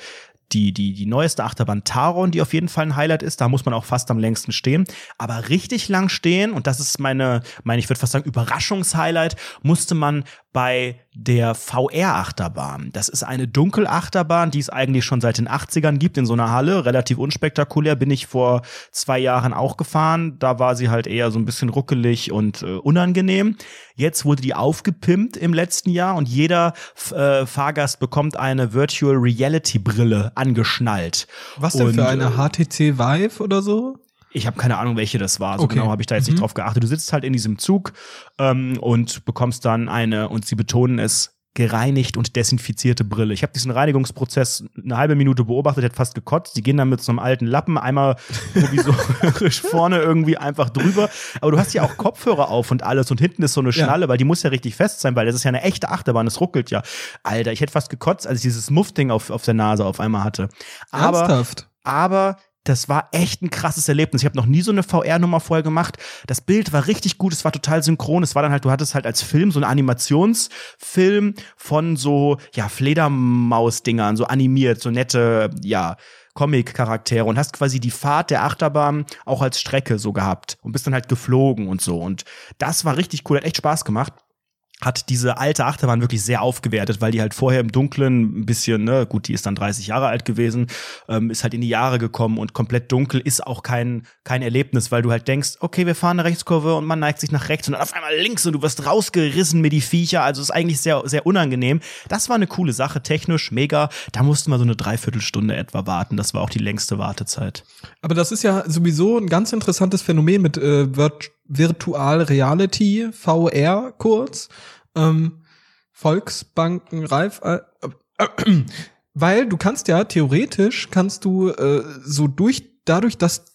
die, die, die neueste Achterbahn Taron, die auf jeden Fall ein Highlight ist. Da muss man auch fast am längsten stehen. Aber richtig lang stehen, und das ist meine, meine ich würde fast sagen, Überraschungshighlight, musste man bei der VR-Achterbahn. Das ist eine Dunkelachterbahn, die es eigentlich schon seit den 80ern gibt in so einer Halle. Relativ unspektakulär. Bin ich vor zwei Jahren auch gefahren. Da war sie halt eher so ein bisschen ruckelig und äh, unangenehm. Jetzt wurde die aufgepimpt im letzten Jahr und jeder äh, Fahrgast bekommt eine Virtual Reality Brille angeschnallt. Was denn Und, für eine äh, HTC Vive oder so? Ich habe keine Ahnung, welche das war. So Okay. genau habe ich da jetzt nicht drauf geachtet. Du sitzt halt in diesem Zug ähm, und bekommst dann eine, und sie betonen es, gereinigt und desinfizierte Brille. Ich habe diesen Reinigungsprozess eine halbe Minute beobachtet, hätte fast gekotzt. Die gehen dann mit so einem alten Lappen einmal provisorisch vorne irgendwie einfach drüber. Aber du hast ja auch Kopfhörer auf und alles und hinten ist so eine Ja. Schnalle, weil die muss ja richtig fest sein, weil das ist ja eine echte Achterbahn, das ruckelt ja. Alter, ich hätte fast gekotzt, als ich dieses Muffding auf, auf der Nase auf einmal hatte. Aber Ernsthaft? aber das war echt ein krasses Erlebnis. Ich habe noch nie so eine VR-Nummer vorher gemacht. Das Bild war richtig gut, es war total synchron. Es war dann halt, du hattest halt als Film so einen Animationsfilm von so, ja, Fledermaus-Dingern, so animiert, so nette, ja, Comic-Charaktere und hast quasi die Fahrt der Achterbahn auch als Strecke so gehabt und bist dann halt geflogen und so. Und das war richtig cool, hat echt Spaß gemacht hat diese alte Achterbahn wirklich sehr aufgewertet, weil die halt vorher im Dunkeln ein bisschen, ne, gut, die ist dann 30 Jahre alt gewesen, ähm, ist halt in die Jahre gekommen und komplett dunkel ist auch kein, kein Erlebnis, weil du halt denkst, okay, wir fahren eine Rechtskurve und man neigt sich nach rechts und dann auf einmal links und du wirst rausgerissen mit die Viecher, also ist eigentlich sehr, sehr unangenehm. Das war eine coole Sache, technisch, mega. Da mussten wir so eine Dreiviertelstunde etwa warten, das war auch die längste Wartezeit. Aber das ist ja sowieso ein ganz interessantes Phänomen mit äh, Virt Virtual Reality, VR kurz. Ähm, Volksbanken, Reif, äh, äh, weil du kannst ja theoretisch kannst du äh, so durch dadurch, dass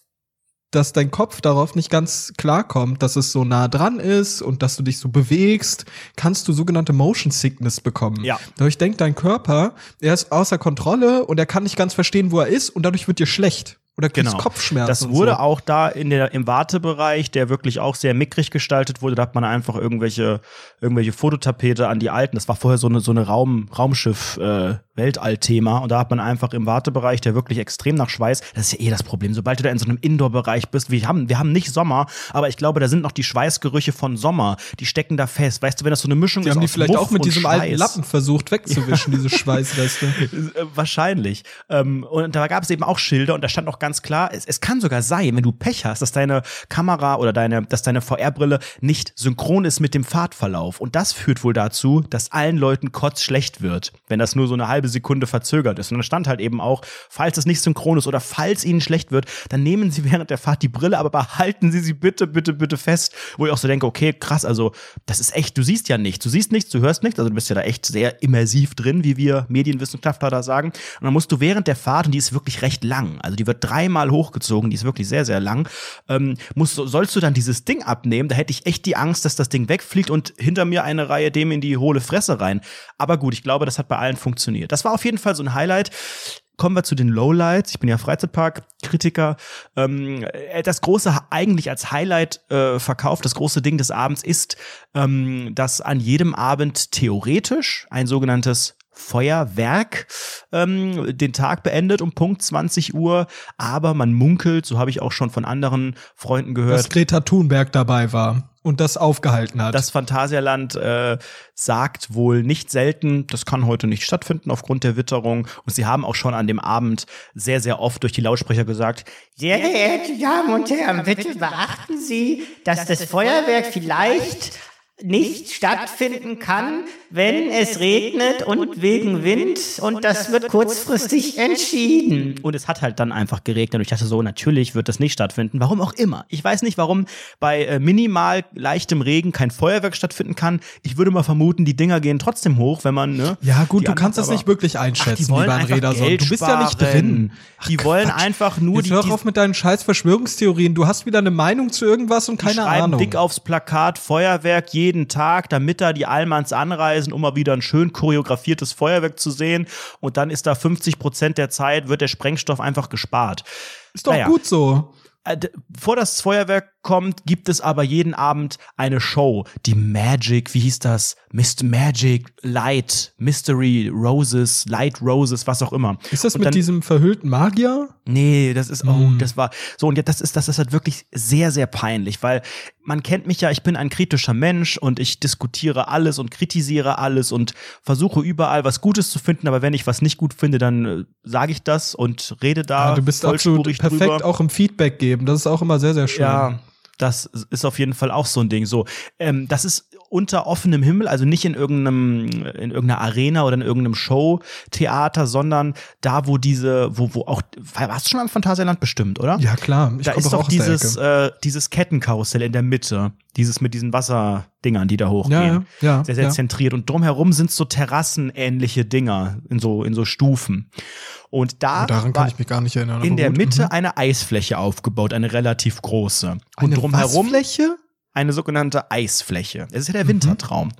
dass dein Kopf darauf nicht ganz klarkommt, dass es so nah dran ist und dass du dich so bewegst, kannst du sogenannte Motion Sickness bekommen. Ja. Dadurch denkt dein Körper, er ist außer Kontrolle und er kann nicht ganz verstehen, wo er ist und dadurch wird dir schlecht. Oder kriegst Genau. Kopfschmerzen? Das wurde so? auch da in der, im Wartebereich, der wirklich auch sehr mickrig gestaltet wurde, da hat man einfach irgendwelche, irgendwelche Fototapete an die alten. Das war vorher so eine, so eine Raum, Raumschiff, äh, Weltall-Thema. Und da hat man einfach im Wartebereich, der wirklich extrem nach Schweiß, das ist ja eh das Problem. Sobald du da in so einem Indoor-Bereich bist, wir haben, wir haben nicht Sommer, aber ich glaube, da sind noch die Schweißgerüche von Sommer. Die stecken da fest. Weißt du, wenn das so eine Mischung Die ist haben die vielleicht Muff auch mit diesem alten Schweiß. Lappen versucht wegzuwischen, diese Schweißreste. Äh, Wahrscheinlich. Ähm, und da gab es eben auch Schilder und da stand auch ganz klar, es, es kann sogar sein, wenn du Pech hast, dass deine Kamera oder deine, dass deine VR-Brille nicht synchron ist mit dem Fahrtverlauf. Und das führt wohl dazu, dass allen Leuten kotzschlecht wird, wenn das nur so eine halbe Sekunde verzögert ist. Und dann stand halt eben auch, falls es nicht synchron ist oder falls ihnen schlecht wird, dann nehmen sie während der Fahrt die Brille, aber behalten sie sie bitte, bitte, bitte fest. Wo ich auch so denke, okay, krass, also das ist echt, du siehst ja nichts, du siehst nichts, du hörst nichts, also du bist ja da echt sehr immersiv drin, wie wir Medienwissenschaftler da sagen. Und dann musst du während der Fahrt, und die ist wirklich recht lang, also die wird dreimal hochgezogen, die ist wirklich sehr, sehr lang, ähm, musst, sollst du dann dieses Ding abnehmen, da hätte ich echt die Angst, dass das Ding wegfliegt und hinter mir eine Reihe dem in die hohle Fresse rein. Aber gut, ich glaube, das hat bei allen funktioniert. Das war auf jeden Fall so ein Highlight. Kommen wir zu den Lowlights. Ich bin ja Freizeitpark-Kritiker. Ähm, äh, das große, eigentlich als Highlight äh, verkauft, das große Ding des Abends ist, ähm, dass an jedem Abend theoretisch ein sogenanntes Feuerwerk ähm, den Tag beendet um Punkt 20 Uhr, aber man munkelt, so habe ich auch schon von anderen Freunden gehört, Dass Greta Thunberg dabei war und das aufgehalten hat. das Phantasialand äh, sagt wohl nicht selten, das kann heute nicht stattfinden aufgrund der Witterung. Und sie haben auch schon an dem Abend sehr, sehr oft durch die Lautsprecher gesagt, Sehr geehrte Damen und Herren, bitte beachten Sie, dass das Feuerwerk vielleicht nicht stattfinden kann, wenn es regnet und wegen Wind und das wird kurzfristig entschieden. und es hat halt dann einfach geregnet. Und ich dachte so, natürlich wird das nicht stattfinden. Warum auch immer. Ich weiß nicht, warum bei äh, minimal leichtem Regen kein Feuerwerk stattfinden kann. Ich würde mal vermuten, die Dinger gehen trotzdem hoch, wenn man, ne? ja, gut, du kannst das nicht wirklich Ach, einschätzen, die wollen einfach Anrederson. Geld Du bist ja nicht drin. die wollen einfach nur Jetzt die, hör auf mit deinen scheiß Verschwörungstheorien. Du hast wieder eine Meinung zu irgendwas und Die keine schreiben Ahnung. dick aufs Plakat Feuerwerk jeden Tag, damit da die Allmanns anreisen, um mal wieder ein schön choreografiertes Feuerwerk zu sehen. Und dann ist da 50 Prozent der Zeit, wird der Sprengstoff einfach gespart. Ist doch Naja. gut so. Äh, Bevor das Feuerwerk kommt, gibt es aber jeden Abend eine Show. Die Magic, wie hieß das? Mr. Magic, Light, Mystery Roses, Light Roses, was auch immer. Ist das Und mit dann- diesem verhüllten Magier? Nee, das ist, oh, Mm. das war, so, und jetzt, das ist, das ist halt wirklich sehr, sehr peinlich, weil man kennt mich ja, ich bin ein kritischer Mensch und ich diskutiere alles und kritisiere alles und versuche überall was Gutes zu finden, aber wenn ich was nicht gut finde, dann äh, sage ich das und rede da Ja, du bist absolut perfekt drüber. auch im Feedback geben. Das ist auch immer sehr, sehr schön. Ja, das ist auf jeden Fall auch so ein Ding. So, ähm, das ist unter offenem Himmel, also nicht in irgendeinem, in irgendeiner Arena oder in irgendeinem Showtheater, sondern da, wo diese, wo, wo auch, warst du schon mal im Phantasialand bestimmt, oder? Ja, klar. Ich da ist doch dieses, äh, dieses Kettenkarussell in der Mitte. Dieses mit diesen Wasserdingern, die da hochgehen. Ja, ja, sehr, sehr ja. zentriert. Und drumherum sind so terrassenähnliche Dinger in so, in so Stufen. Und da Oh, daran kann ich mich gar nicht erinnern. in der gut. Mitte Mhm. eine Eisfläche aufgebaut, eine relativ große. Und Eine drumherum Fläche? Eine sogenannte Eisfläche. Es ist ja der Wintertraum,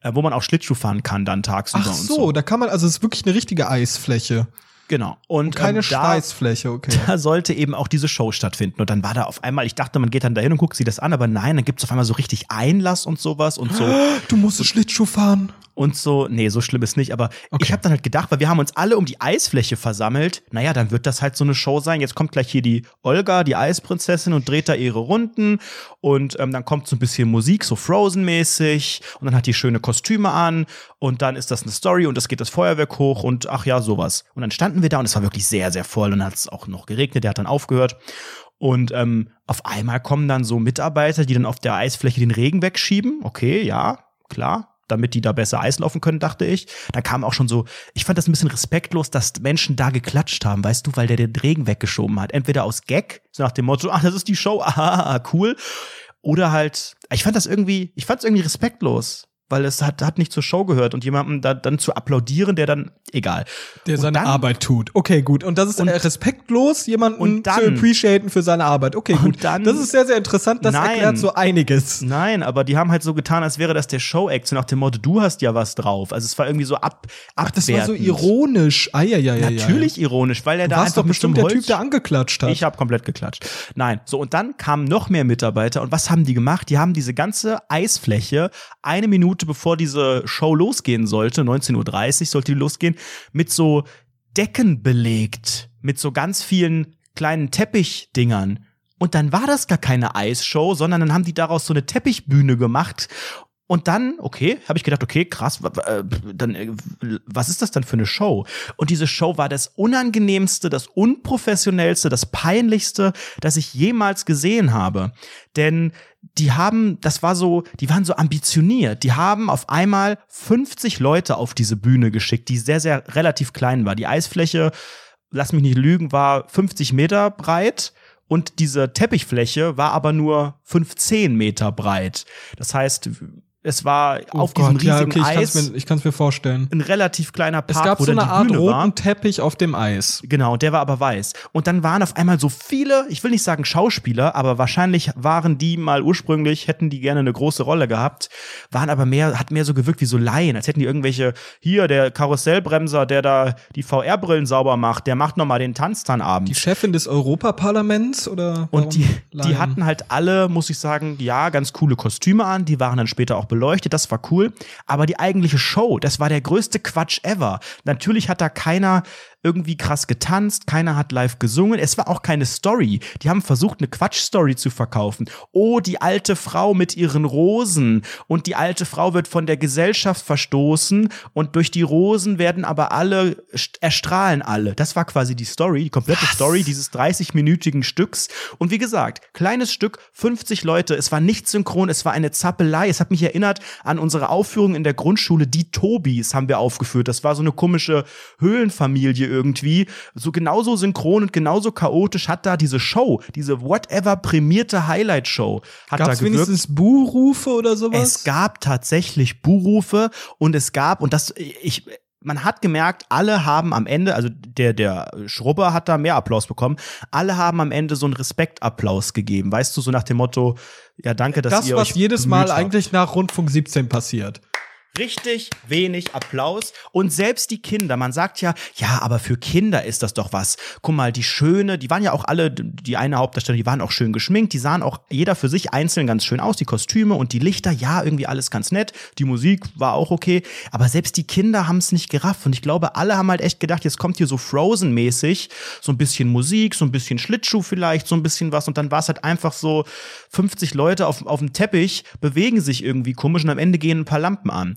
äh, wo man auch Schlittschuh fahren kann dann tagsüber Ach und so, so. da kann man, also es ist wirklich eine richtige Eisfläche. Genau. Und Keine ähm, da, Schweißfläche, okay. da sollte eben auch diese Show stattfinden. Und dann war da auf einmal, ich dachte, man geht dann dahin und guckt sich das an, aber nein, dann gibt's auf einmal so richtig Einlass und sowas und so. Du musst Schlittschuh fahren. und so, nee, so schlimm ist nicht, aber Okay. ich habe dann halt gedacht, weil wir haben uns alle um die Eisfläche versammelt, naja, dann wird das halt so eine Show sein. Jetzt kommt gleich hier die Olga, die Eisprinzessin und dreht da ihre Runden und ähm, dann kommt so ein bisschen Musik, so Frozen-mäßig und dann hat die schöne Kostüme an und dann ist das eine Story und es geht das Feuerwerk hoch und ach ja, sowas. Und dann standen wir da und es war wirklich sehr, sehr voll und hat es auch noch geregnet, der hat dann aufgehört. Und ähm, auf einmal kommen dann so Mitarbeiter, die dann auf der Eisfläche den Regen wegschieben. Okay, ja, klar, damit die da besser Eis laufen können, dachte ich. Da kam auch schon so, ich fand das ein bisschen respektlos, dass Menschen da geklatscht haben, weißt du, weil der den Regen weggeschoben hat. Entweder aus Gag, so nach dem Motto, ach, das ist die Show, aha, cool. Oder halt, ich fand das irgendwie, ich fand es irgendwie respektlos. Weil es hat, hat nicht zur Show gehört und jemandem da, dann zu applaudieren, der dann, egal. Der Und seine dann- Arbeit tut. Okay, gut. Und das ist Und- äh, respektlos, jemanden und dann- zu appreciaten für seine Arbeit. Okay, gut. dann- das ist sehr, sehr interessant. Das Nein. erklärt so einiges. Nein, aber die haben halt so getan, als wäre das der Show-Act, so nach dem Motto, du hast ja was drauf. Also es war irgendwie so ab, Ach, das war so ironisch. Ah, ja, ja, ja. Natürlich ironisch, weil er Du da warst einfach doch bestimmt der Holz Typ, der angeklatscht hat. Ich habe komplett geklatscht. Nein, so und dann kamen noch mehr Mitarbeiter und was haben die gemacht? Die haben diese ganze Eisfläche eine Minute bevor diese Show losgehen sollte, 19:30 Uhr sollte die losgehen, mit so Decken belegt, mit so ganz vielen kleinen Teppichdingern. Und dann war das gar keine Eisshow, sondern dann haben die daraus so eine Teppichbühne gemacht. Und dann, okay, habe ich gedacht, okay, krass, äh, dann, äh, was ist das dann für eine Show? Und diese Show war das unangenehmste, das unprofessionellste, das peinlichste, das ich jemals gesehen habe. Denn die haben, das war so, die waren so ambitioniert. Die haben auf einmal 50 Leute auf diese Bühne geschickt, die sehr, sehr relativ klein war. Die Eisfläche, lass mich nicht lügen, war 50 Meter breit. Und diese Teppichfläche war aber nur 15 Meter breit. Das heißt, es war Oh auf Gott, diesem ja, riesigen okay, ich kann's Eis mir, ich kann's mir vorstellen. ein relativ kleiner Park, Es gab wo so eine die Art Bühne roten war. Teppich auf dem Eis. Genau, der war aber weiß. Und dann waren auf einmal so viele, ich will nicht sagen Schauspieler, aber wahrscheinlich waren die mal ursprünglich, hätten die gerne eine große Rolle gehabt, waren aber mehr, hat mehr so gewirkt wie so Laien, als hätten die irgendwelche, hier, der Karussellbremser, der da die VR-Brillen sauber macht, der macht nochmal den Tanz dann Die abends. Chefin des Europaparlaments oder? Und die, die hatten halt alle, muss ich sagen, ja, ganz coole Kostüme an. Die waren dann später auch beleuchtet. Das war cool. Aber die eigentliche Show, das war der größte Quatsch ever. Natürlich hat da keiner irgendwie krass getanzt, keiner hat live gesungen. Es war auch keine Story. Die haben versucht, eine Quatsch-Story zu verkaufen. Oh, die alte Frau mit ihren Rosen. Und die alte Frau wird von der Gesellschaft verstoßen. Und durch die Rosen werden aber alle, st- erstrahlen alle. Das war quasi die Story, die komplette Story dieses 30-minütigen Stücks. Und wie gesagt, kleines Stück, 50 Leute. Es war nicht synchron, es war eine Zappelei. Es hat mich erinnert an unsere Aufführung in der Grundschule. Die Tobis haben wir aufgeführt. Das war so eine komische Höhlenfamilie irgendwie. So genauso synchron und genauso chaotisch hat da diese Show, diese whatever prämierte Highlight-Show, hat Gab's da gewirkt. wenigstens Buhrufe oder sowas? Es gab tatsächlich Buhrufe und es gab, und das, ich, man hat gemerkt, alle haben am Ende, also der, der Schrubber hat da mehr Applaus bekommen, alle haben am Ende so einen Respektapplaus gegeben. Weißt du, so nach dem Motto, ja, danke, dass das, ihr was euch jedes bemüht Mal habt. eigentlich nach Rundfunk 17 passiert. Richtig wenig Applaus. Und selbst die Kinder, man sagt ja, ja, aber für Kinder ist das doch was. Guck mal, die Schöne, die waren ja auch alle, die eine Hauptdarstellerin, die waren auch schön geschminkt, die sahen auch jeder für sich einzeln ganz schön aus, die Kostüme und die Lichter, ja, irgendwie alles ganz nett, die Musik war auch okay, aber selbst die Kinder haben es nicht gerafft. Und ich glaube, alle haben halt echt gedacht, jetzt kommt hier so Frozen-mäßig, so ein bisschen Musik, so ein bisschen Schlittschuh vielleicht, so ein bisschen was. Und dann war es halt einfach so 50 Leute auf, auf dem Teppich bewegen sich irgendwie komisch und am Ende gehen ein paar Lampen an.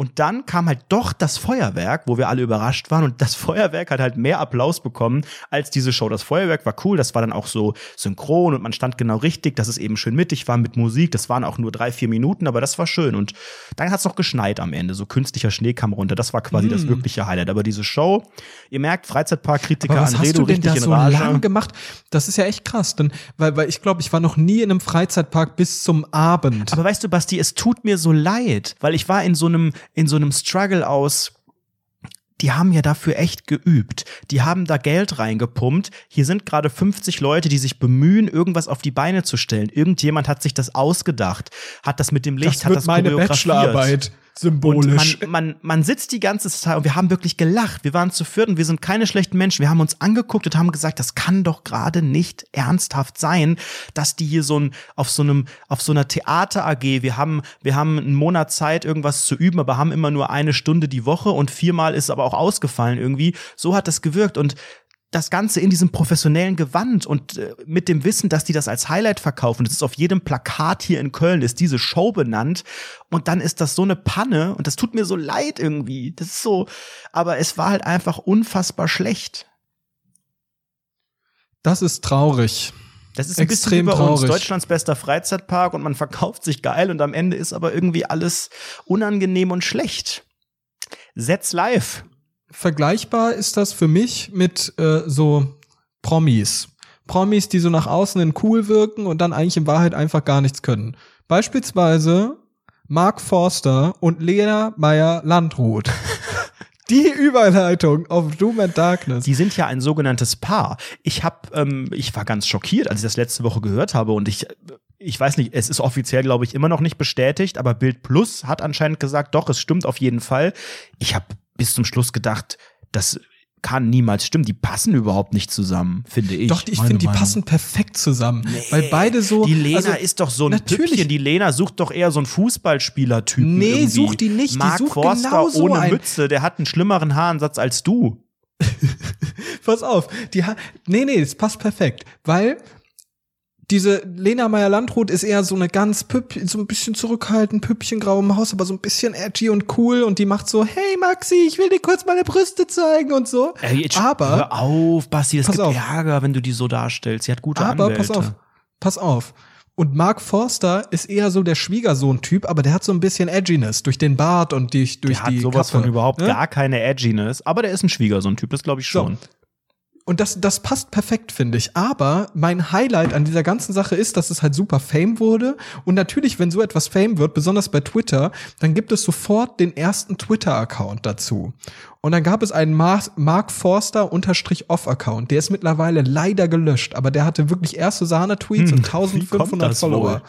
Und dann kam halt doch das Feuerwerk, wo wir alle überrascht waren. Und das Feuerwerk hat halt mehr Applaus bekommen als diese Show. Das Feuerwerk war cool, das war dann auch so synchron und man stand genau richtig, dass es eben schön mittig war mit Musik. Das waren auch nur drei, vier Minuten, aber das war schön. Und dann hat es noch geschneit am Ende. So künstlicher Schnee kam runter. Das war quasi das wirkliche Highlight. Aber diese Show, ihr merkt, Freizeitparkkritiker Aber was an hast Redo du denn richtig da so lang gemacht? Das ist ja echt krass, denn, weil, weil ich glaube, ich war noch nie in einem Freizeitpark bis zum Abend. Aber weißt du, Basti, es tut mir so leid, weil ich war in so einem, in so einem Struggle aus, die haben ja dafür echt geübt. Die haben da Geld reingepumpt. Hier sind gerade 50 Leute, die sich bemühen, irgendwas auf die Beine zu stellen. Irgendjemand hat sich das ausgedacht, hat das mit dem Licht, das hat das meine choreografiert. Bachelorarbeit Und symbolisch. man, man, man sitzt die ganze Zeit und wir haben wirklich gelacht. Wir waren zu viert und wir sind keine schlechten Menschen. Wir haben uns angeguckt und haben gesagt, das kann doch gerade nicht ernsthaft sein, dass die hier so ein, auf so einem, auf so einer Theater AG, wir haben, wir haben einen Monat Zeit, irgendwas zu üben, aber haben immer nur eine Stunde die Woche und viermal ist aber auch ausgefallen irgendwie. So hat das gewirkt und das Ganze in diesem professionellen Gewand und äh, mit dem Wissen, dass die das als Highlight verkaufen. Das ist auf jedem Plakat hier in Köln, ist diese Show benannt. Und dann ist das so eine Panne und das tut mir so leid irgendwie. Das ist so, aber es war halt einfach unfassbar schlecht. das ist traurig. Das ist ein Extrem bisschen wie bei uns, traurig. Deutschlands bester Freizeitpark und man verkauft sich geil und am Ende ist aber irgendwie alles unangenehm und schlecht. Setz live. Vergleichbar ist das für mich mit äh, so Promis. Promis, die so nach außen in cool wirken und dann eigentlich in Wahrheit einfach gar nichts können. Beispielsweise Mark Forster und Lena Meyer-Landrut. Die Überleitung auf Doom and Darkness. Die sind ja ein sogenanntes Paar. Ich hab, ähm, ich war ganz schockiert, als ich das letzte Woche gehört habe und ich ich weiß nicht, es ist offiziell, glaube ich, immer noch nicht bestätigt, aber Bild Plus hat anscheinend gesagt, doch, es stimmt auf jeden Fall. Ich habe bis zum Schluss gedacht, das kann niemals stimmen. Die passen überhaupt nicht zusammen, finde ich. Doch, ich finde, die Meinung. passen perfekt zusammen. weil beide so. Die Lena also, ist doch so ein natürlich. Püppchen. Die Lena sucht doch eher so einen Fußballspielertypen. Nee, irgendwie. sucht die nicht. Die Mark sucht Forster genau so ohne einen. Mütze, der hat einen schlimmeren Haaransatz als du. Pass auf, die ha nee, nee, das passt perfekt, weil diese Lena Meyer-Landrut ist eher so eine ganz Püpp, so ein bisschen zurückhaltend, Püppchengrau im Haus, aber so ein bisschen edgy und cool und die macht so, hey Maxi, ich will dir kurz meine Brüste zeigen und so. Ey, jetzt aber, hör auf, Basti, es gibt auf. Ärger, wenn du die so darstellst. Sie hat gute aber Anwälte. pass auf, pass auf. Und Mark Forster ist eher so der Schwiegersohn-Typ, aber der hat so ein bisschen Edginess durch den Bart und durch, durch Der hat die sowas Kappe, von überhaupt ne? gar keine Edginess, aber der ist ein Schwiegersohn-Typ, das glaube ich So. Und das, das passt perfekt, finde ich. Aber mein Highlight an dieser ganzen Sache ist, dass es halt super Fame wurde. Und natürlich, wenn so etwas Fame wird, besonders bei Twitter, dann gibt es sofort den ersten Twitter-Account dazu. Und dann gab es einen Mar Mark Forster unterstrich off-Account. Der ist mittlerweile leider gelöscht, aber der hatte wirklich erste Sahne-Tweets Hm, und wie kommt 1500 das Follower. wohl?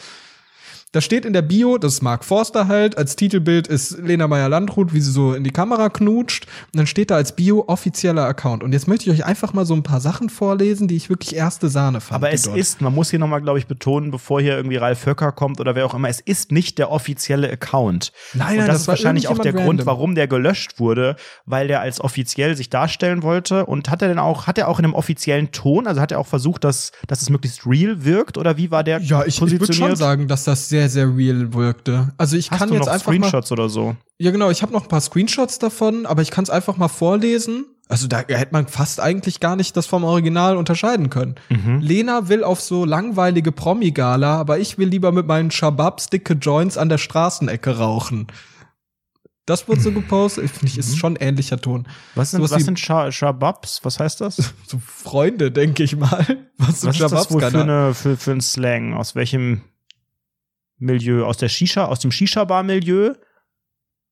Da steht in der Bio, das ist Mark Forster halt, als Titelbild ist Lena Meyer-Landrut, wie sie so in die Kamera knutscht. Und dann steht da als Bio offizieller Account. Und jetzt möchte ich euch einfach mal so ein paar Sachen vorlesen, die ich wirklich erste Sahne fand. Aber es dort- ist, man muss hier nochmal, glaube ich, betonen, bevor hier irgendwie Ralf Höcker kommt oder wer auch immer, es ist nicht der offizielle Account. Nein, Und nein, das, das ist wahrscheinlich auch der irgendjemand Grund, random. warum der gelöscht wurde, weil der als offiziell sich darstellen wollte. Und hat er denn auch, hat er auch in einem offiziellen Ton, also hat er auch versucht, dass, dass es möglichst real wirkt oder wie war der ja, ich, ich würde schon sagen, dass das sehr, sehr real wirkte. Also ich Hast kann du jetzt noch einfach mal. Screenshots oder so? Ja, genau, ich habe noch ein paar Screenshots davon, aber ich kann es einfach mal vorlesen. Also da hätte man fast eigentlich gar nicht das vom Original unterscheiden können. Mhm. Lena will auf so langweilige Promi-Gala, aber ich will lieber mit meinen Shababs dicke Joints an der Straßenecke rauchen. Das wurde so gepostet. Ich finde, ist schon ein ähnlicher Ton. Was sind, Sowas was sind Sha- Shababs? Was heißt das? So Freunde, denke ich mal. Was sind Was ist das wohl für, eine, für, für ein Slang? Aus welchem Milieu? Aus der Shisha, aus dem Shisha-Bar-Milieu?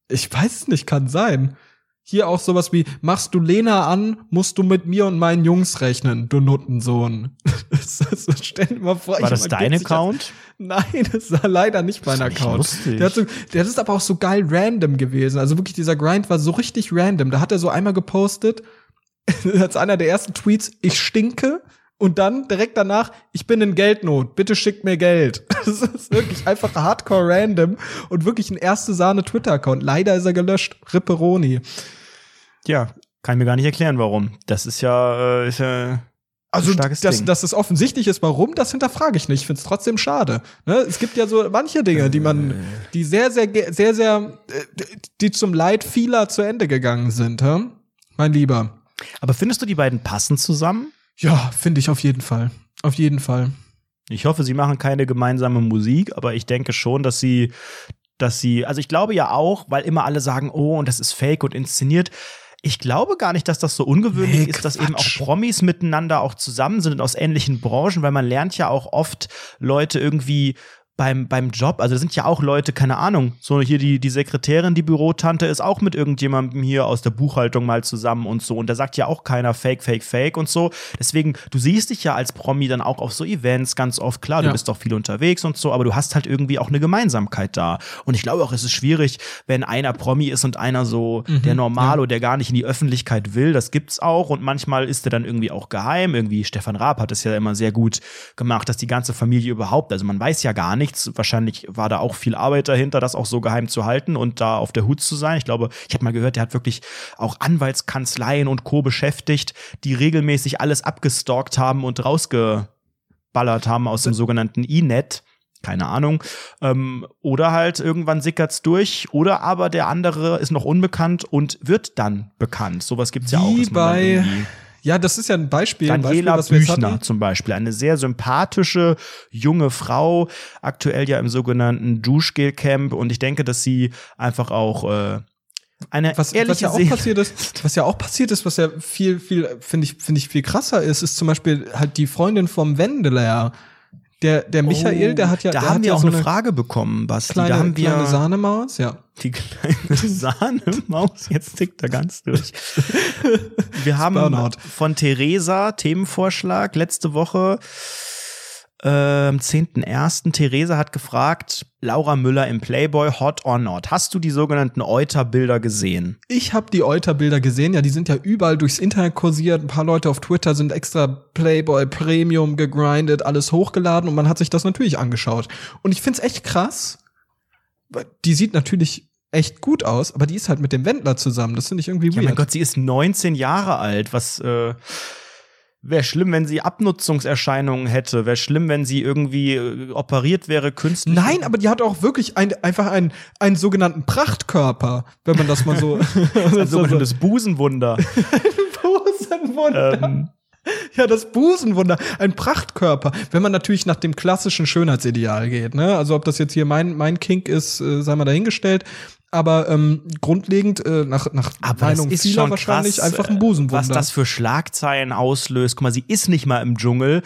Ich weiß es nicht, kann sein. Hier auch sowas wie, machst du Lena an, musst du mit mir und meinen Jungs rechnen, du Nuttensohn. Das, das, stell dir mal vor. War ich- das dein Account? Das, nein, das war leider nicht mein nicht Account. lustig. Der, hat so, der ist aber auch so geil random gewesen. Also wirklich, dieser Grind war so richtig random. Da hat er so einmal gepostet, als einer der ersten Tweets, ich stinke. Und dann direkt danach, ich bin in Geldnot, bitte schickt mir Geld. Das ist wirklich einfach hardcore random und wirklich ein erste Sahne Twitter-Account. Leider ist er gelöscht. Ripperoni. Ja, kann ich mir gar nicht erklären, warum. Das ist ja, äh, ist ja Also, dass, Ding. dass es offensichtlich ist, warum, das hinterfrage ich nicht. Ich finde es trotzdem schade. Ne? Es gibt ja so manche Dinge, die man, die sehr, sehr, sehr, sehr, äh, die zum Leid vieler zu Ende gegangen sind, hä? mein Lieber. Aber findest du die beiden passen zusammen? Ja, finde ich auf jeden Fall. Auf jeden Fall. Ich hoffe, sie machen keine gemeinsame Musik, aber ich denke schon, dass sie, dass sie, also ich glaube ja auch, weil immer alle sagen, oh, und das ist fake und inszeniert. Ich glaube gar nicht, dass das so ungewöhnlich Nee, ist, dass eben auch. Promis miteinander auch zusammen sind und aus ähnlichen Branchen, weil man lernt ja auch oft Leute irgendwie beim, beim Job, also da sind ja auch Leute, keine Ahnung, so hier die, die Sekretärin, die Bürotante ist auch mit irgendjemandem hier aus der Buchhaltung mal zusammen und so. Und da sagt ja auch keiner Fake, Fake, Fake und so. Deswegen, du siehst dich ja als Promi dann auch auf so Events ganz oft. Klar, du Ja. bist auch viel unterwegs und so, aber du hast halt irgendwie auch eine Gemeinsamkeit da. Und ich glaube auch, es ist schwierig, wenn einer Promi ist und einer so der Normalo, der gar nicht in die Öffentlichkeit will. Das gibt's auch. Und manchmal ist er dann irgendwie auch geheim. Irgendwie Stefan Raab hat es ja immer sehr gut gemacht, dass die ganze Familie überhaupt, also man weiß ja gar nichts. Wahrscheinlich war da auch viel Arbeit dahinter, das auch so geheim zu halten und da auf der Hut zu sein. Ich glaube, ich habe mal gehört, der hat wirklich auch Anwaltskanzleien und Co. beschäftigt, die regelmäßig alles abgestalkt haben und rausgeballert haben aus dem sogenannten E-Net. Keine Ahnung. Ähm, oder halt irgendwann sickert's durch. Oder aber der andere ist noch unbekannt und wird dann bekannt. Sowas gibt's ja auch. Wie bei, ja, das ist ja ein Beispiel. ein Daniela Beispiel, was wir jetzt Büchner zum Beispiel, eine sehr sympathische junge Frau, aktuell ja im sogenannten Duschgel-Camp und ich denke, dass sie einfach auch äh, eine Was, ehrliche was ja auch Seele- passiert ist, was ja auch passiert ist, was ja viel, viel, finde ich, finde ich viel krasser ist, ist zum Beispiel halt die Freundin vom Wendler. Der, der Michael, der hat ja. Oh, Da haben wir ja auch so eine Frage bekommen, Basti. Kleine, da haben wir kleine Sahnemaus, ja. die kleine Sahnemaus. Jetzt tickt er ganz durch. Wir haben Burnout. von Theresa Themenvorschlag letzte Woche. Ähm, 10.01. Theresa hat gefragt, Laura Müller im Playboy, hot or not. Hast du die sogenannten Euter-Bilder gesehen? Ich habe die Euter-Bilder gesehen, ja, die sind ja überall durchs Internet kursiert. Ein paar Leute auf Twitter sind extra Playboy Premium gegrindet, alles hochgeladen und man hat sich das natürlich angeschaut. Und ich find's echt krass. Die sieht natürlich echt gut aus, aber die ist halt mit dem Wendler zusammen. Das finde ich irgendwie Ja, weird. mein Gott, sie ist 19 Jahre alt. Was äh, wäre schlimm, wenn sie Abnutzungserscheinungen hätte? Wäre schlimm, wenn sie irgendwie äh, operiert wäre, künstlich? Nein, aber die hat auch wirklich ein, einfach einen, einen sogenannten Prachtkörper, wenn man das mal so. ein sogenanntes Busenwunder. Busenwunder. ähm, Ja, das Busenwunder, ein Prachtkörper. Wenn man natürlich nach dem klassischen Schönheitsideal geht, ne? Also ob das jetzt hier mein mein Kink ist, äh, sei mal dahingestellt. Aber ähm, grundlegend äh, nach nach aber Meinung ist vieler wahrscheinlich krass, einfach ein Busenwunder. Was das für Schlagzeilen auslöst. Guck mal, sie ist nicht mal im Dschungel.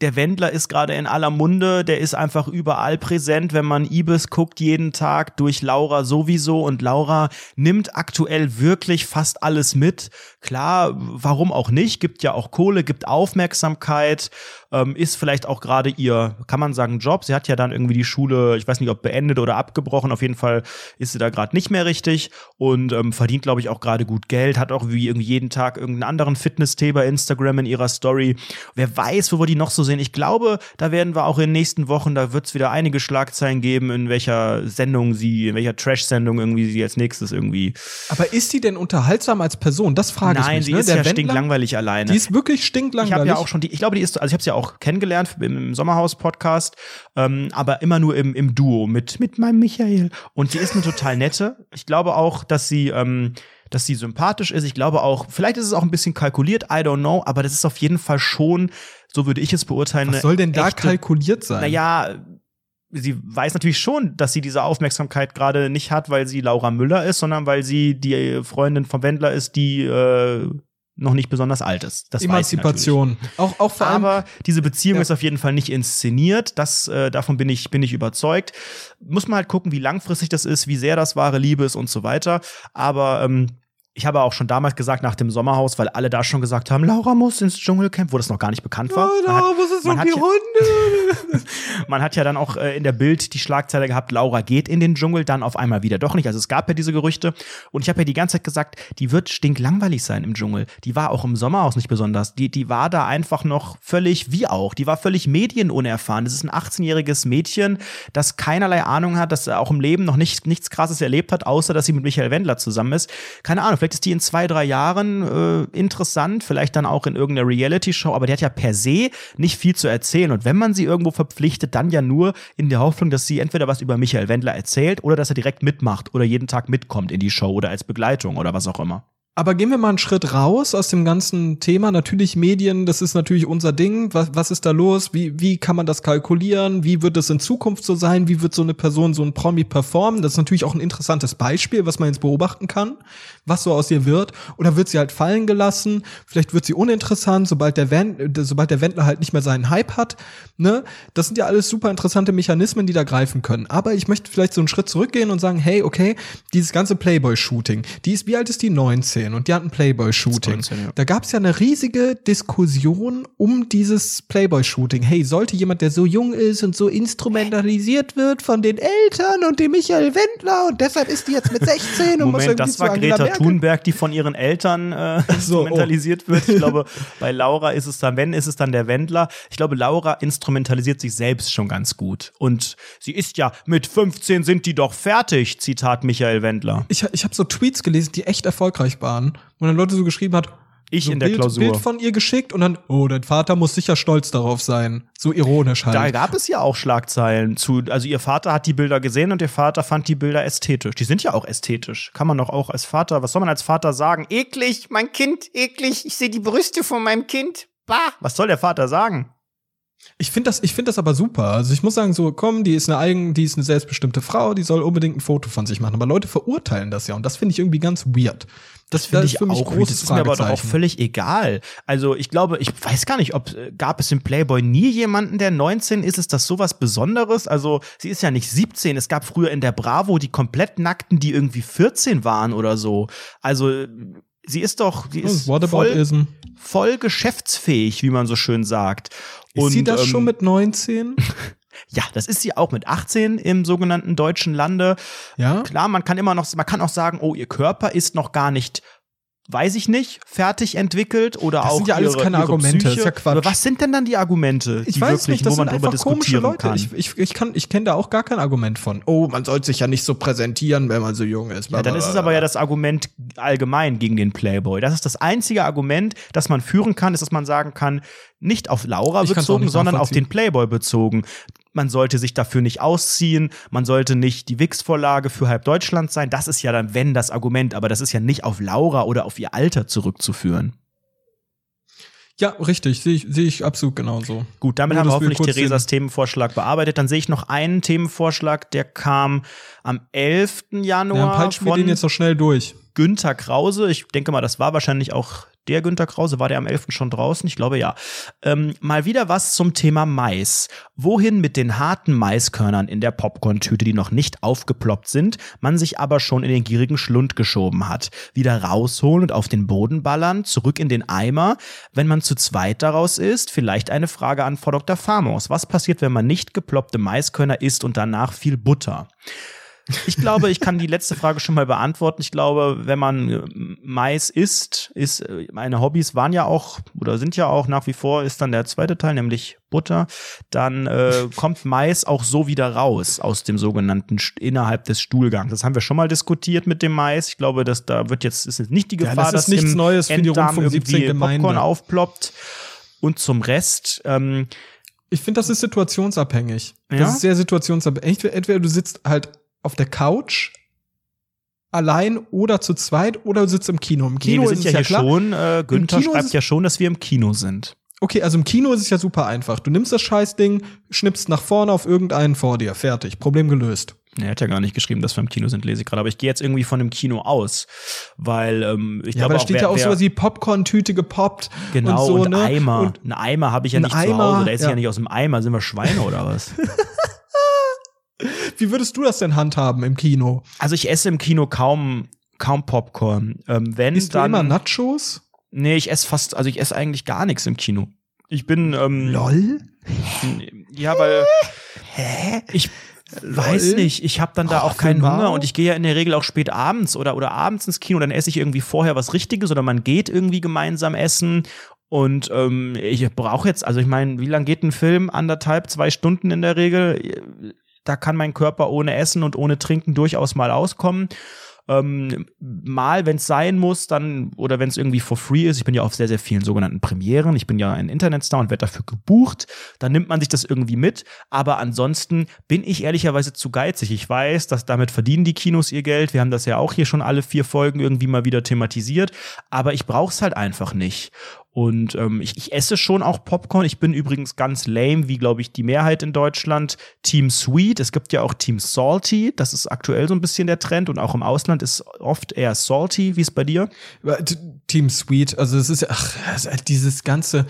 Der Wendler ist gerade in aller Munde. Der ist einfach überall präsent, wenn man Ibis guckt, jeden Tag durch Laura sowieso. Und Laura nimmt aktuell wirklich fast alles mit. Klar, warum auch nicht? Gibt ja auch Kohle, gibt Aufmerksamkeit. Ähm, ist vielleicht auch gerade ihr, kann man sagen, Job. Sie hat ja dann irgendwie die Schule, ich weiß nicht, ob beendet oder abgebrochen. Auf jeden Fall ist sie da gerade nicht mehr richtig und ähm, verdient, glaube ich, auch gerade gut Geld. Hat auch wie irgendwie jeden Tag irgendeinen anderen Fitness-Tee bei Instagram in ihrer Story. Wer weiß, wo wir die noch so sehen. Ich glaube, da werden wir auch in den nächsten Wochen, da wird es wieder einige Schlagzeilen geben, in welcher Sendung sie, in welcher Trash-Sendung irgendwie sie als nächstes irgendwie. aber ist die denn unterhaltsam als Person? Das frage ich Nein, mich. sie ne? ist Der ja Wendler, stinklangweilig alleine. Die ist wirklich Ich stinklangweilig. habe ja auch schon die, ich glaube, die ist, also ich habe sie ja auch kennengelernt im, Sommerhaus-Podcast, ähm, aber immer nur im, im Duo mit, mit meinem Michael. Und sie ist eine total nette. Ich glaube auch, dass sie, ähm, dass sie sympathisch ist. Ich glaube auch, vielleicht ist es auch ein bisschen kalkuliert, I don't know, aber das ist auf jeden Fall schon, so würde ich es beurteilen. Was soll denn da echte- kalkuliert sein? Naja, sie weiß natürlich schon, dass sie diese Aufmerksamkeit gerade nicht hat, weil sie Laura Müller ist, sondern weil sie die Freundin vom Wendler ist, die äh, noch nicht besonders alt ist. Das. Emanzipation. Auch, auch vor allem. Aber diese Beziehung Ja. ist auf jeden Fall nicht inszeniert. Das, äh, davon bin ich, bin ich überzeugt. Muss man halt gucken, wie langfristig das ist, wie sehr das wahre Liebe ist und so weiter. Aber ähm, ich habe auch schon damals gesagt, nach dem Sommerhaus, weil alle da schon gesagt haben, Laura muss ins Dschungelcamp, wo das noch gar nicht bekannt war. Oh, Man hat- da, was ist man hat ja- dann auch äh, in der Bild die Schlagzeile gehabt, Laura geht in den Dschungel, dann auf einmal wieder doch nicht. Also es gab ja diese Gerüchte. Und ich habe ja die ganze Zeit gesagt, die wird stinklangweilig sein im Dschungel. Die war auch im Sommerhaus nicht besonders. Die, die war da einfach noch völlig, wie auch, die war völlig medienunerfahren. Das ist ein 18-jähriges Mädchen, das keinerlei Ahnung hat, das auch im Leben noch nicht, nichts Krasses erlebt hat, außer dass sie mit Michael Wendler zusammen ist. Keine Ahnung, vielleicht ist die in zwei, drei Jahren äh, interessant, vielleicht dann auch in irgendeiner Reality-Show, aber die hat ja per se nicht viel zu erzählen. Und wenn man sie irgendwo verpflichtet, dann ja nur in der Hoffnung, dass sie entweder was über Michael Wendler erzählt oder dass er direkt mitmacht oder jeden Tag mitkommt in die Show oder als Begleitung oder was auch immer. Aber gehen wir mal einen Schritt raus aus dem ganzen Thema. Natürlich Medien, das ist natürlich unser Ding. Was, was ist da los? Wie, wie kann man das kalkulieren? Wie wird es in Zukunft so sein? Wie wird so eine Person, so ein Promi performen? Das ist natürlich auch ein interessantes Beispiel, was man jetzt beobachten kann, was so aus ihr wird. Oder wird sie halt fallen gelassen? Vielleicht wird sie uninteressant, sobald der, Wen äh, sobald der Wendler halt nicht mehr seinen Hype hat. Ne? Das sind ja alles super interessante Mechanismen, die da greifen können. Aber ich möchte vielleicht so einen Schritt zurückgehen und sagen, hey, okay, dieses ganze Playboy-Shooting, die ist, wie alt ist die? 19 und die hat ein Playboy-Shooting. 19, ja. Da gab es ja eine riesige Diskussion um dieses Playboy-Shooting. Hey, sollte jemand, der so jung ist und so instrumentalisiert wird von den Eltern und dem Michael Wendler und deshalb ist die jetzt mit 16 und muss Moment, irgendwie das zu war Angela Greta Merkel. Thunberg, die von ihren Eltern äh, so, oh. instrumentalisiert wird. Ich glaube, bei Laura ist es dann, wenn, ist es dann der Wendler. Ich glaube, Laura instrumentalisiert sich selbst schon ganz gut. Und sie ist ja, mit 15 sind die doch fertig, Zitat Michael Wendler. Ich, ich habe so Tweets gelesen, die echt erfolgreich waren, wo dann Leute so geschrieben hat, Ich so in der Bild, Klausur. Bild von ihr geschickt und dann, oh, dein Vater muss sicher stolz darauf sein. So ironisch halt. Da gab es ja auch Schlagzeilen zu. Also ihr Vater hat die Bilder gesehen und ihr Vater fand die Bilder ästhetisch. Die sind ja auch ästhetisch. Kann man doch auch als Vater, was soll man als Vater sagen? Eklig, mein Kind, eklig. Ich sehe die Brüste von meinem Kind. Bah. Was soll der Vater sagen? Ich finde das, ich finde das aber super. Also ich muss sagen, so, komm, die ist eine eigen, die ist eine selbstbestimmte Frau, die soll unbedingt ein Foto von sich machen. Aber Leute verurteilen das ja und das finde ich irgendwie ganz weird. Das finde ich für mich auch. großes Das ist mir aber doch auch völlig egal. Also ich glaube, ich weiß gar nicht, ob äh, gab es im Playboy nie jemanden, der 19 ist. Ist das sowas Besonderes? Also sie ist ja nicht 17. Es gab früher in der Bravo die komplett nackten, die irgendwie 14 waren oder so. Also äh, sie ist doch, sie ist Oh, voll, Whataboutism. voll geschäftsfähig, wie man so schön sagt. Ist sie das ähm, schon mit 19? Ja, das ist sie auch mit 18 im sogenannten deutschen Lande. Ja. Klar, man kann immer noch, man kann auch sagen, oh, ihr Körper ist noch gar nicht, weiß ich nicht, fertig entwickelt oder Das auch sind ja alles ihre, keine ihre Argumente, Psyche. ist ja Quatsch. Aber was sind denn dann die Argumente, Ich die weiß wirklich, nicht, das wo man sind drüber einfach komische diskutieren Leute. kann? Ich, ich, ich, kann, ich kenne da auch gar kein Argument von. Oh, man sollte sich ja nicht so präsentieren, wenn man so jung ist. ja, dann ist es aber ja das Argument allgemein gegen den Playboy. Das ist das einzige Argument, das man führen kann, ist, dass man sagen kann, nicht auf Laura Ich bezogen, sondern auf den Playboy bezogen. Man sollte sich dafür nicht ausziehen, man sollte nicht die Wix-Vorlage für halb Deutschland sein. Das ist ja dann, wenn, das Argument, aber das ist ja nicht auf Laura oder auf ihr Alter zurückzuführen. Ja, richtig, sehe ich, sehe ich absolut genauso. Gut, damit Nur, haben wir wir hoffentlich kurz Theresas Themenvorschlag bearbeitet. Dann sehe ich noch einen Themenvorschlag, der kam am 11. Ja, Januar peitschen wir den jetzt noch schnell durch. Günther Krause. Ich denke mal, das war wahrscheinlich auch der Günther Krause. War der am 11. schon draußen? Ich glaube ja. Ähm, mal wieder was zum Thema Mais. Wohin mit den harten Maiskörnern in der Popcorn-Tüte, die noch nicht aufgeploppt sind, man sich aber schon in den gierigen Schlund geschoben hat. Wieder rausholen und auf den Boden ballern, zurück in den Eimer. Wenn man zu zweit daraus isst, vielleicht eine Frage an Frau Dr. Famos. Was passiert, wenn man nicht geploppte Maiskörner isst und danach viel Butter? Ich glaube, ich kann die letzte Frage schon mal beantworten. Ich glaube, wenn man äh, Mais isst, ist äh, meine Hobbys waren ja auch oder sind ja auch nach wie vor ist dann der zweite Teil, nämlich Butter. Dann äh, kommt Mais auch so wieder raus aus dem sogenannten innerhalb des Stuhlgangs. Das haben wir schon mal diskutiert mit dem Mais. Ich glaube, dass da wird jetzt ist jetzt nicht die Ja, Gefahr, das ist dass nichts Neues für die Rundfunk 17 irgendwie Popcorn Gemeinde. aufploppt. Und zum Rest ähm, Ich finde, das ist situationsabhängig. Ja? Das ist sehr situationsabhängig. Entweder du sitzt halt auf der Couch allein oder zu zweit oder du sitzt im Kino. Im nee, Kino wir ist sind ja ja hier klar. schon. Äh, Günther schreibt ja schon, dass wir im Kino sind. Okay, also im Kino ist es ja super einfach. Du nimmst das Scheißding, schnippst nach vorne auf irgendeinen vor dir. Fertig. Problem gelöst. Er hat ja gar nicht geschrieben, dass wir im Kino sind, lese ich gerade. Aber ich gehe jetzt irgendwie von dem Kino aus. Weil ähm, ich Ja, glaube aber da steht wer, ja auch sowas wie Popcorn-Tüte gepoppt. Genau, und so, und ne? Eimer. Und Einen Eimer habe ich ja Ein nicht zu Eimer, Hause. Da esse ich ja. ja nicht aus dem Eimer. Sind wir Schweine oder was? wie würdest du das denn handhaben im Kino? also ich esse im Kino kaum, kaum Popcorn. Ähm, wenn Isst du dann. immer Nachos? nee, ich esse fast, also ich esse eigentlich gar nichts im Kino. Ich bin, ähm, LOL? ja, weil ich weiß nicht, ich habe dann da Oh, auch keinen Hunger und ich gehe ja in der Regel auch spät abends oder, oder abends ins Kino, dann esse ich irgendwie vorher was Richtiges oder man geht irgendwie gemeinsam essen. Und ähm, ich brauche jetzt, also ich meine, wie lang geht ein Film? Anderthalb, zwei Stunden in der Regel. Da kann mein Körper ohne Essen und ohne Trinken durchaus mal auskommen. Ähm, mal, wenn es sein muss, dann oder wenn es irgendwie for free ist. Ich bin ja auf sehr, sehr vielen sogenannten Premieren. Ich bin ja ein Internetstar und werde dafür gebucht. Dann nimmt man sich das irgendwie mit. Aber ansonsten bin ich ehrlicherweise zu geizig. Ich weiß, dass damit verdienen die Kinos ihr Geld. Wir haben das ja auch hier schon alle vier Folgen irgendwie mal wieder thematisiert. Aber ich brauche es halt einfach nicht. Und ähm, ich, ich esse schon auch Popcorn. Ich bin übrigens ganz lame, wie glaube ich die Mehrheit in Deutschland. Team Sweet. Es gibt ja auch Team Salty. Das ist aktuell so ein bisschen der Trend. Und auch im Ausland ist oft eher Salty. Wie ist bei dir? Team Sweet, also es ist ach, ist dieses ganze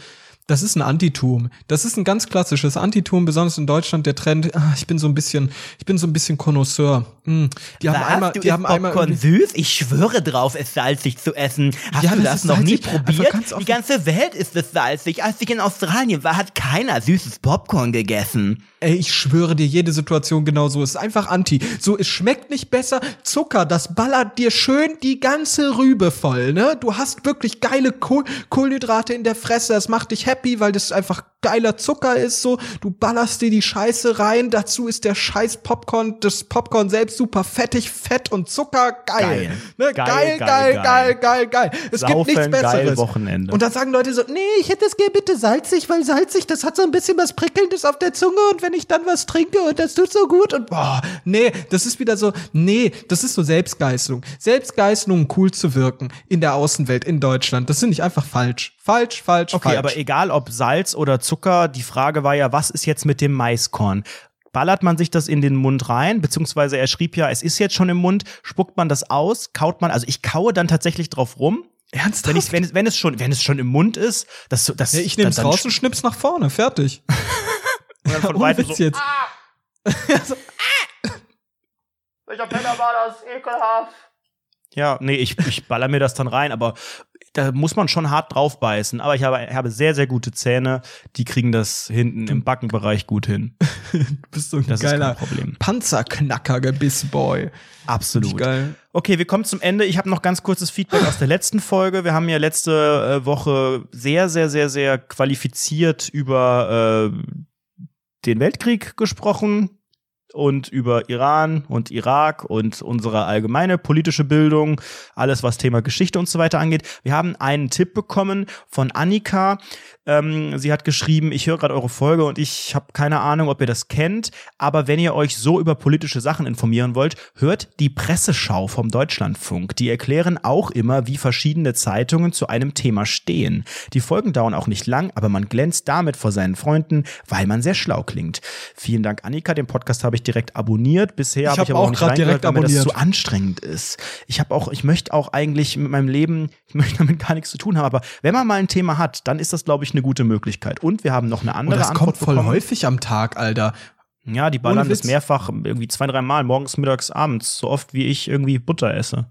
das ist ein Antitum. Das ist ein ganz klassisches Antitum, besonders in Deutschland der Trend. Ah, ich bin so ein bisschen, ich bin so ein bisschen Connoisseur. Hm, Die haben einmal, die haben einmal irgendwie- süß? Ich schwöre drauf, es salzig zu essen. Hast Ja, du das das noch nie probiert? ganz. Die ganze Welt ist es salzig. Als ich in Australien war, hat keiner süßes Popcorn gegessen. Ey, ich schwöre dir, jede Situation genauso. Ist einfach anti. So, es schmeckt nicht besser. Zucker, das ballert dir schön die ganze Rübe voll, ne? Du hast wirklich geile Kohl Kohlenhydrate in der Fresse. Das macht dich happy, weil das einfach geiler Zucker ist, so. Du ballerst dir die Scheiße rein. Dazu ist der scheiß Popcorn, das Popcorn selbst super fettig, fett und Zucker. Geil. Geil. Ne? Geil, Geil, geil, geil, geil, geil. geil, geil. Es Saufen, gibt nichts geil, Besseres. Wochenende. Und da sagen Leute so, nee, ich hätte es gerne bitte salzig, weil salzig, das hat so ein bisschen was Prickelndes auf der Zunge und wenn ich dann was trinke und das tut so gut und boah, nee, das ist wieder so, nee, das ist so Selbstgeißelung. Selbstgeißelung, cool zu wirken in der Außenwelt, in Deutschland, das finde ich einfach falsch. Falsch, falsch, Okay, falsch. aber egal ob Salz oder Zucker. Die Frage war ja, was ist jetzt mit dem Maiskorn? Ballert man sich das in den Mund rein, beziehungsweise er schrieb ja, es ist jetzt schon im Mund, spuckt man das aus, kaut man, also ich kaue dann tatsächlich drauf rum. Ernsthaft? Wenn, ich, wenn, es, wenn, es schon, wenn es schon im Mund ist, das, das ja, ich nehme es raus und schnipp's nach vorne. Fertig. Und dann von weitem so, jetzt. Welcher Penner war das? Ekelhaft. Ja, nee, ich, ich baller mir das dann rein, aber da muss man schon hart drauf beißen. Aber ich habe, ich habe sehr, sehr gute Zähne, die kriegen das hinten im Backenbereich gut hin. Du bist so ein Das ist geiler kein Problem. Panzerknacker-Gebissboy. Absolut. Geil. Okay, wir kommen zum Ende. Ich habe noch ganz kurzes Feedback aus der letzten Folge. Wir haben ja letzte äh, Woche sehr, sehr, sehr, sehr qualifiziert über äh, den Weltkrieg gesprochen und über Iran und Irak und unsere allgemeine politische Bildung, alles was Thema Geschichte und so weiter angeht. Wir haben einen Tipp bekommen von Annika. Ähm, sie hat geschrieben, ich höre gerade eure Folge und ich habe keine Ahnung, ob ihr das kennt, aber wenn ihr euch so über politische Sachen informieren wollt, hört die Presseschau vom Deutschlandfunk. Die erklären auch immer, wie verschiedene Zeitungen zu einem Thema stehen. Die Folgen dauern auch nicht lang, aber man glänzt damit vor seinen Freunden, weil man sehr schlau klingt. Vielen Dank, Annika. Den Podcast habe ich direkt abonniert. Bisher Ich habe hab ich aber auch auch nicht reingehört, weil mir das zu anstrengend ist. Ich habe auch, ich möchte auch eigentlich mit meinem Leben, ich möchte damit gar nichts zu tun haben, aber wenn man mal ein Thema hat, dann ist das, glaube ich, eine gute Möglichkeit. Und wir haben noch eine Und andere das Antwort kommt voll bekommen. häufig am Tag, Alter. Ja, die ballern das mehrfach, irgendwie zwei, drei Mal, morgens, mittags, abends, so oft wie ich irgendwie Butter esse.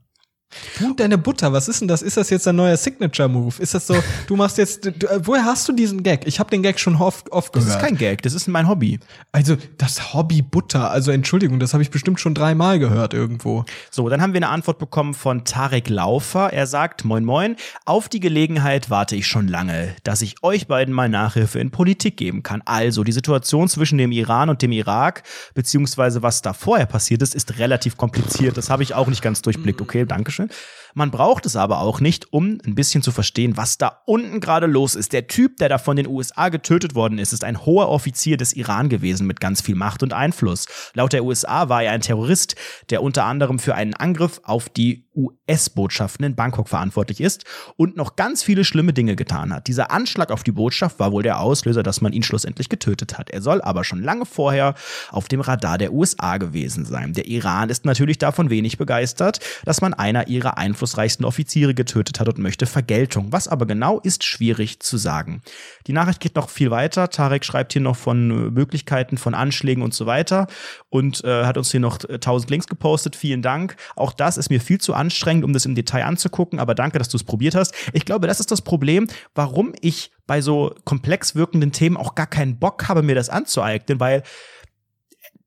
Du und deine Butter, was ist denn das? Ist das jetzt ein neuer Signature-Move? Ist das so, du machst jetzt, du, woher hast du diesen Gag? Ich habe den Gag schon oft, oft Das gehört. ist kein Gag, das ist mein Hobby. also, das Hobby Butter, also Entschuldigung, das habe ich bestimmt schon dreimal gehört irgendwo. So, dann haben wir eine Antwort bekommen von Tarek Laufer. Er sagt, moin moin, auf die Gelegenheit warte ich schon lange, dass ich euch beiden mal Nachhilfe in Politik geben kann. Also, die Situation zwischen dem Iran und dem Irak, beziehungsweise was da vorher passiert ist, ist relativ kompliziert. Das habe ich auch nicht ganz durchblickt. Okay, Dankeschön. Yeah. Man braucht es aber auch nicht, um ein bisschen zu verstehen, was da unten gerade los ist. Der Typ, der da von den USA getötet worden ist, ist ein hoher Offizier des Iran gewesen mit ganz viel Macht und Einfluss. Laut der USA war er ein Terrorist, der unter anderem für einen Angriff auf die US-Botschaften in Bangkok verantwortlich ist und noch ganz viele schlimme Dinge getan hat. Dieser Anschlag auf die Botschaft war wohl der Auslöser, dass man ihn schlussendlich getötet hat. Er soll aber schon lange vorher auf dem Radar der USA gewesen sein. Der Iran ist natürlich davon wenig begeistert, dass man einer ihrer einflussreichsten Offiziere getötet hat und möchte Vergeltung. Was aber genau ist schwierig zu sagen. Die Nachricht geht noch viel weiter. Tarek schreibt hier noch von äh, Möglichkeiten von Anschlägen und so weiter und äh, hat uns hier noch äh, 1000 Links gepostet. Vielen Dank. Auch das ist mir viel zu anstrengend, um das im Detail anzugucken, aber danke, dass du es probiert hast. Ich glaube, das ist das Problem, warum ich bei so komplex wirkenden Themen auch gar keinen Bock habe, mir das anzueignen, weil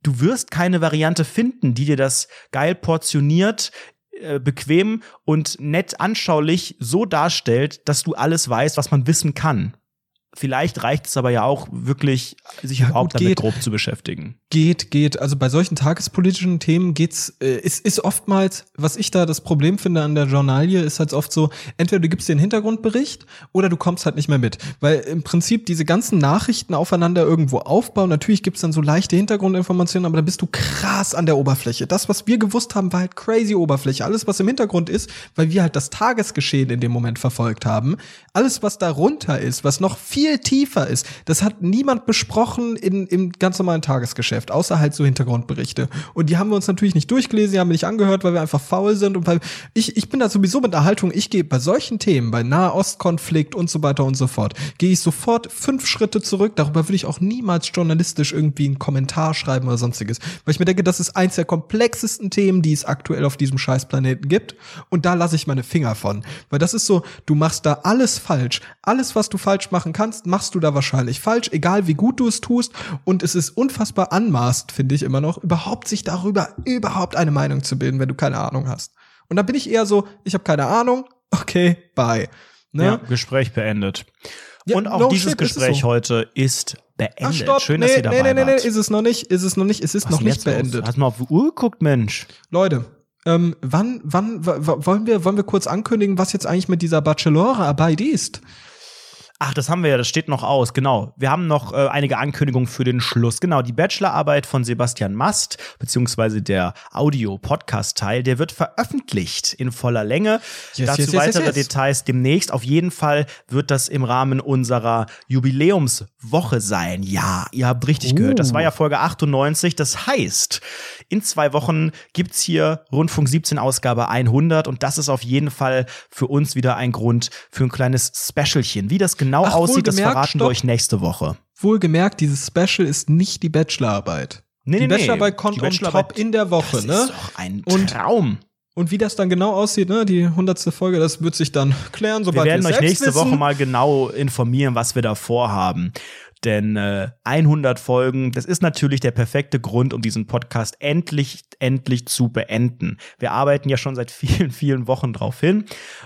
du wirst keine Variante finden, die dir das geil portioniert, äh, bequem und nett anschaulich so darstellt, dass du alles weißt, was man wissen kann. Vielleicht reicht es aber ja auch wirklich, sich Ja, überhaupt gut, damit geht. grob zu beschäftigen. Geht, geht. Also bei solchen tagespolitischen Themen geht's, äh, ist, ist oftmals, was ich da das Problem finde an der Journalie, ist halt oft so, entweder du gibst den Hintergrundbericht oder du kommst halt nicht mehr mit. Weil im Prinzip diese ganzen Nachrichten aufeinander irgendwo aufbauen. Natürlich gibt's dann so leichte Hintergrundinformationen, aber da bist du krass an der Oberfläche. Das, was wir gewusst haben, war halt crazy Oberfläche. Alles, was im Hintergrund ist, weil wir halt das Tagesgeschehen in dem Moment verfolgt haben. Alles, was darunter ist, was noch viel tiefer ist, das hat niemand besprochen in, im ganz normalen Tagesgeschäft, außer halt so Hintergrundberichte. Und die haben wir uns natürlich nicht durchgelesen, die haben wir nicht angehört, weil wir einfach faul sind und weil ich, ich bin da sowieso mit der Haltung, ich gehe bei solchen Themen, bei Nahostkonflikt und so weiter und so fort, gehe ich sofort fünf Schritte zurück. Darüber will ich auch niemals journalistisch irgendwie einen Kommentar schreiben oder sonstiges. Weil ich mir denke, das ist eins der komplexesten Themen, die es aktuell auf diesem Scheißplaneten gibt. Und da lasse ich meine Finger von. Weil das ist so, du machst da alles falsch. Alles, was du falsch machen kannst, machst du da wahrscheinlich falsch, egal wie gut du es tust. Und es ist unfassbar anmaßt, finde ich immer noch, überhaupt sich darüber überhaupt eine Meinung zu bilden, wenn du keine Ahnung hast. Und da bin ich eher so, ich habe keine Ahnung, okay, bye. Ne? Ja, Gespräch beendet. Ja, und auch no dieses shit, ist es Gespräch so. heute ist beendet. Ach, stopp. Schön, nee, dass ihr dabei nee, nee, nee, wart. ist es noch nicht, ist es noch nicht, es ist Was noch nicht jetzt los? beendet. Hast du mal auf die Uhr geguckt, Mensch? Leute, ähm, wann, wann, wollen wir, wollen wir kurz ankündigen, was jetzt eigentlich mit dieser Bachelorarbeit ist? Ach, das haben wir ja, das steht noch aus, genau. Wir haben noch äh, einige Ankündigungen für den Schluss. Genau, die Bachelorarbeit von Sebastian Mast, beziehungsweise der Audio-Podcast-Teil, der wird veröffentlicht in voller Länge. Yes, Dazu yes, yes, weitere. Details demnächst. Auf jeden Fall wird das im Rahmen unserer Jubiläumswoche sein. Ja, ihr habt richtig gehört. Das war ja Folge 98. Das heißt, in zwei Wochen gibt's hier Rundfunk 17 Ausgabe 100 und das ist auf jeden Fall für uns wieder ein Grund für ein kleines Specialchen. Wie das genau Ach, aussieht, das verraten wir stopp. euch nächste Woche. Wohlgemerkt, dieses Special ist nicht die Bachelorarbeit. Nee, die nee. Bachelorarbeit kommt on top in der Woche, Das ne? ist doch ein Und- Traum. Und wie das dann genau aussieht, ne, die hundertste Folge, das wird sich dann klären, Wir sobald wir, werden euch selbst nächste wissen. Woche mal genau informieren, was wir da vorhaben. Denn äh, 100 Folgen, das ist natürlich der perfekte Grund, um diesen Podcast endlich, endlich zu beenden. Wir arbeiten ja schon seit vielen, vielen Wochen drauf hin.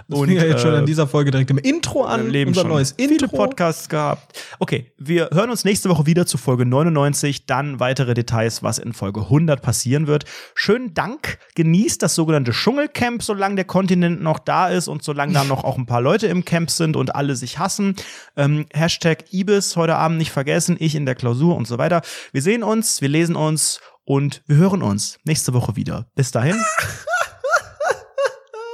Das fing ja jetzt schon äh, in dieser Folge direkt im Intro an. leben unser schon neues viele Intro. Podcasts gehabt. Okay, wir hören uns nächste Woche wieder zu Folge 99, dann weitere Details, was in Folge 100 passieren wird. Schönen Dank, genießt das sogenannte Dschungelcamp, solange der Kontinent noch da ist und solange da noch auch ein paar Leute im Camp sind und alle sich hassen. Ähm, Hashtag Ibis heute Abend nicht vergessen, ich in der Klausur und so weiter. Wir sehen uns, wir lesen uns und wir hören uns nächste Woche wieder. Bis dahin.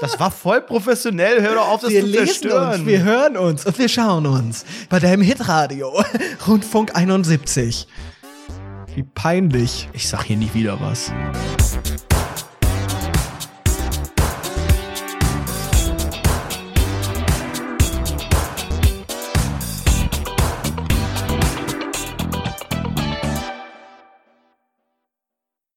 Das war voll professionell. Hör doch auf, das wir zu lesen zerstören. uns, wir hören uns und wir schauen uns bei deinem Hitradio Rundfunk 71. Wie peinlich. Ich sag hier nie wieder was.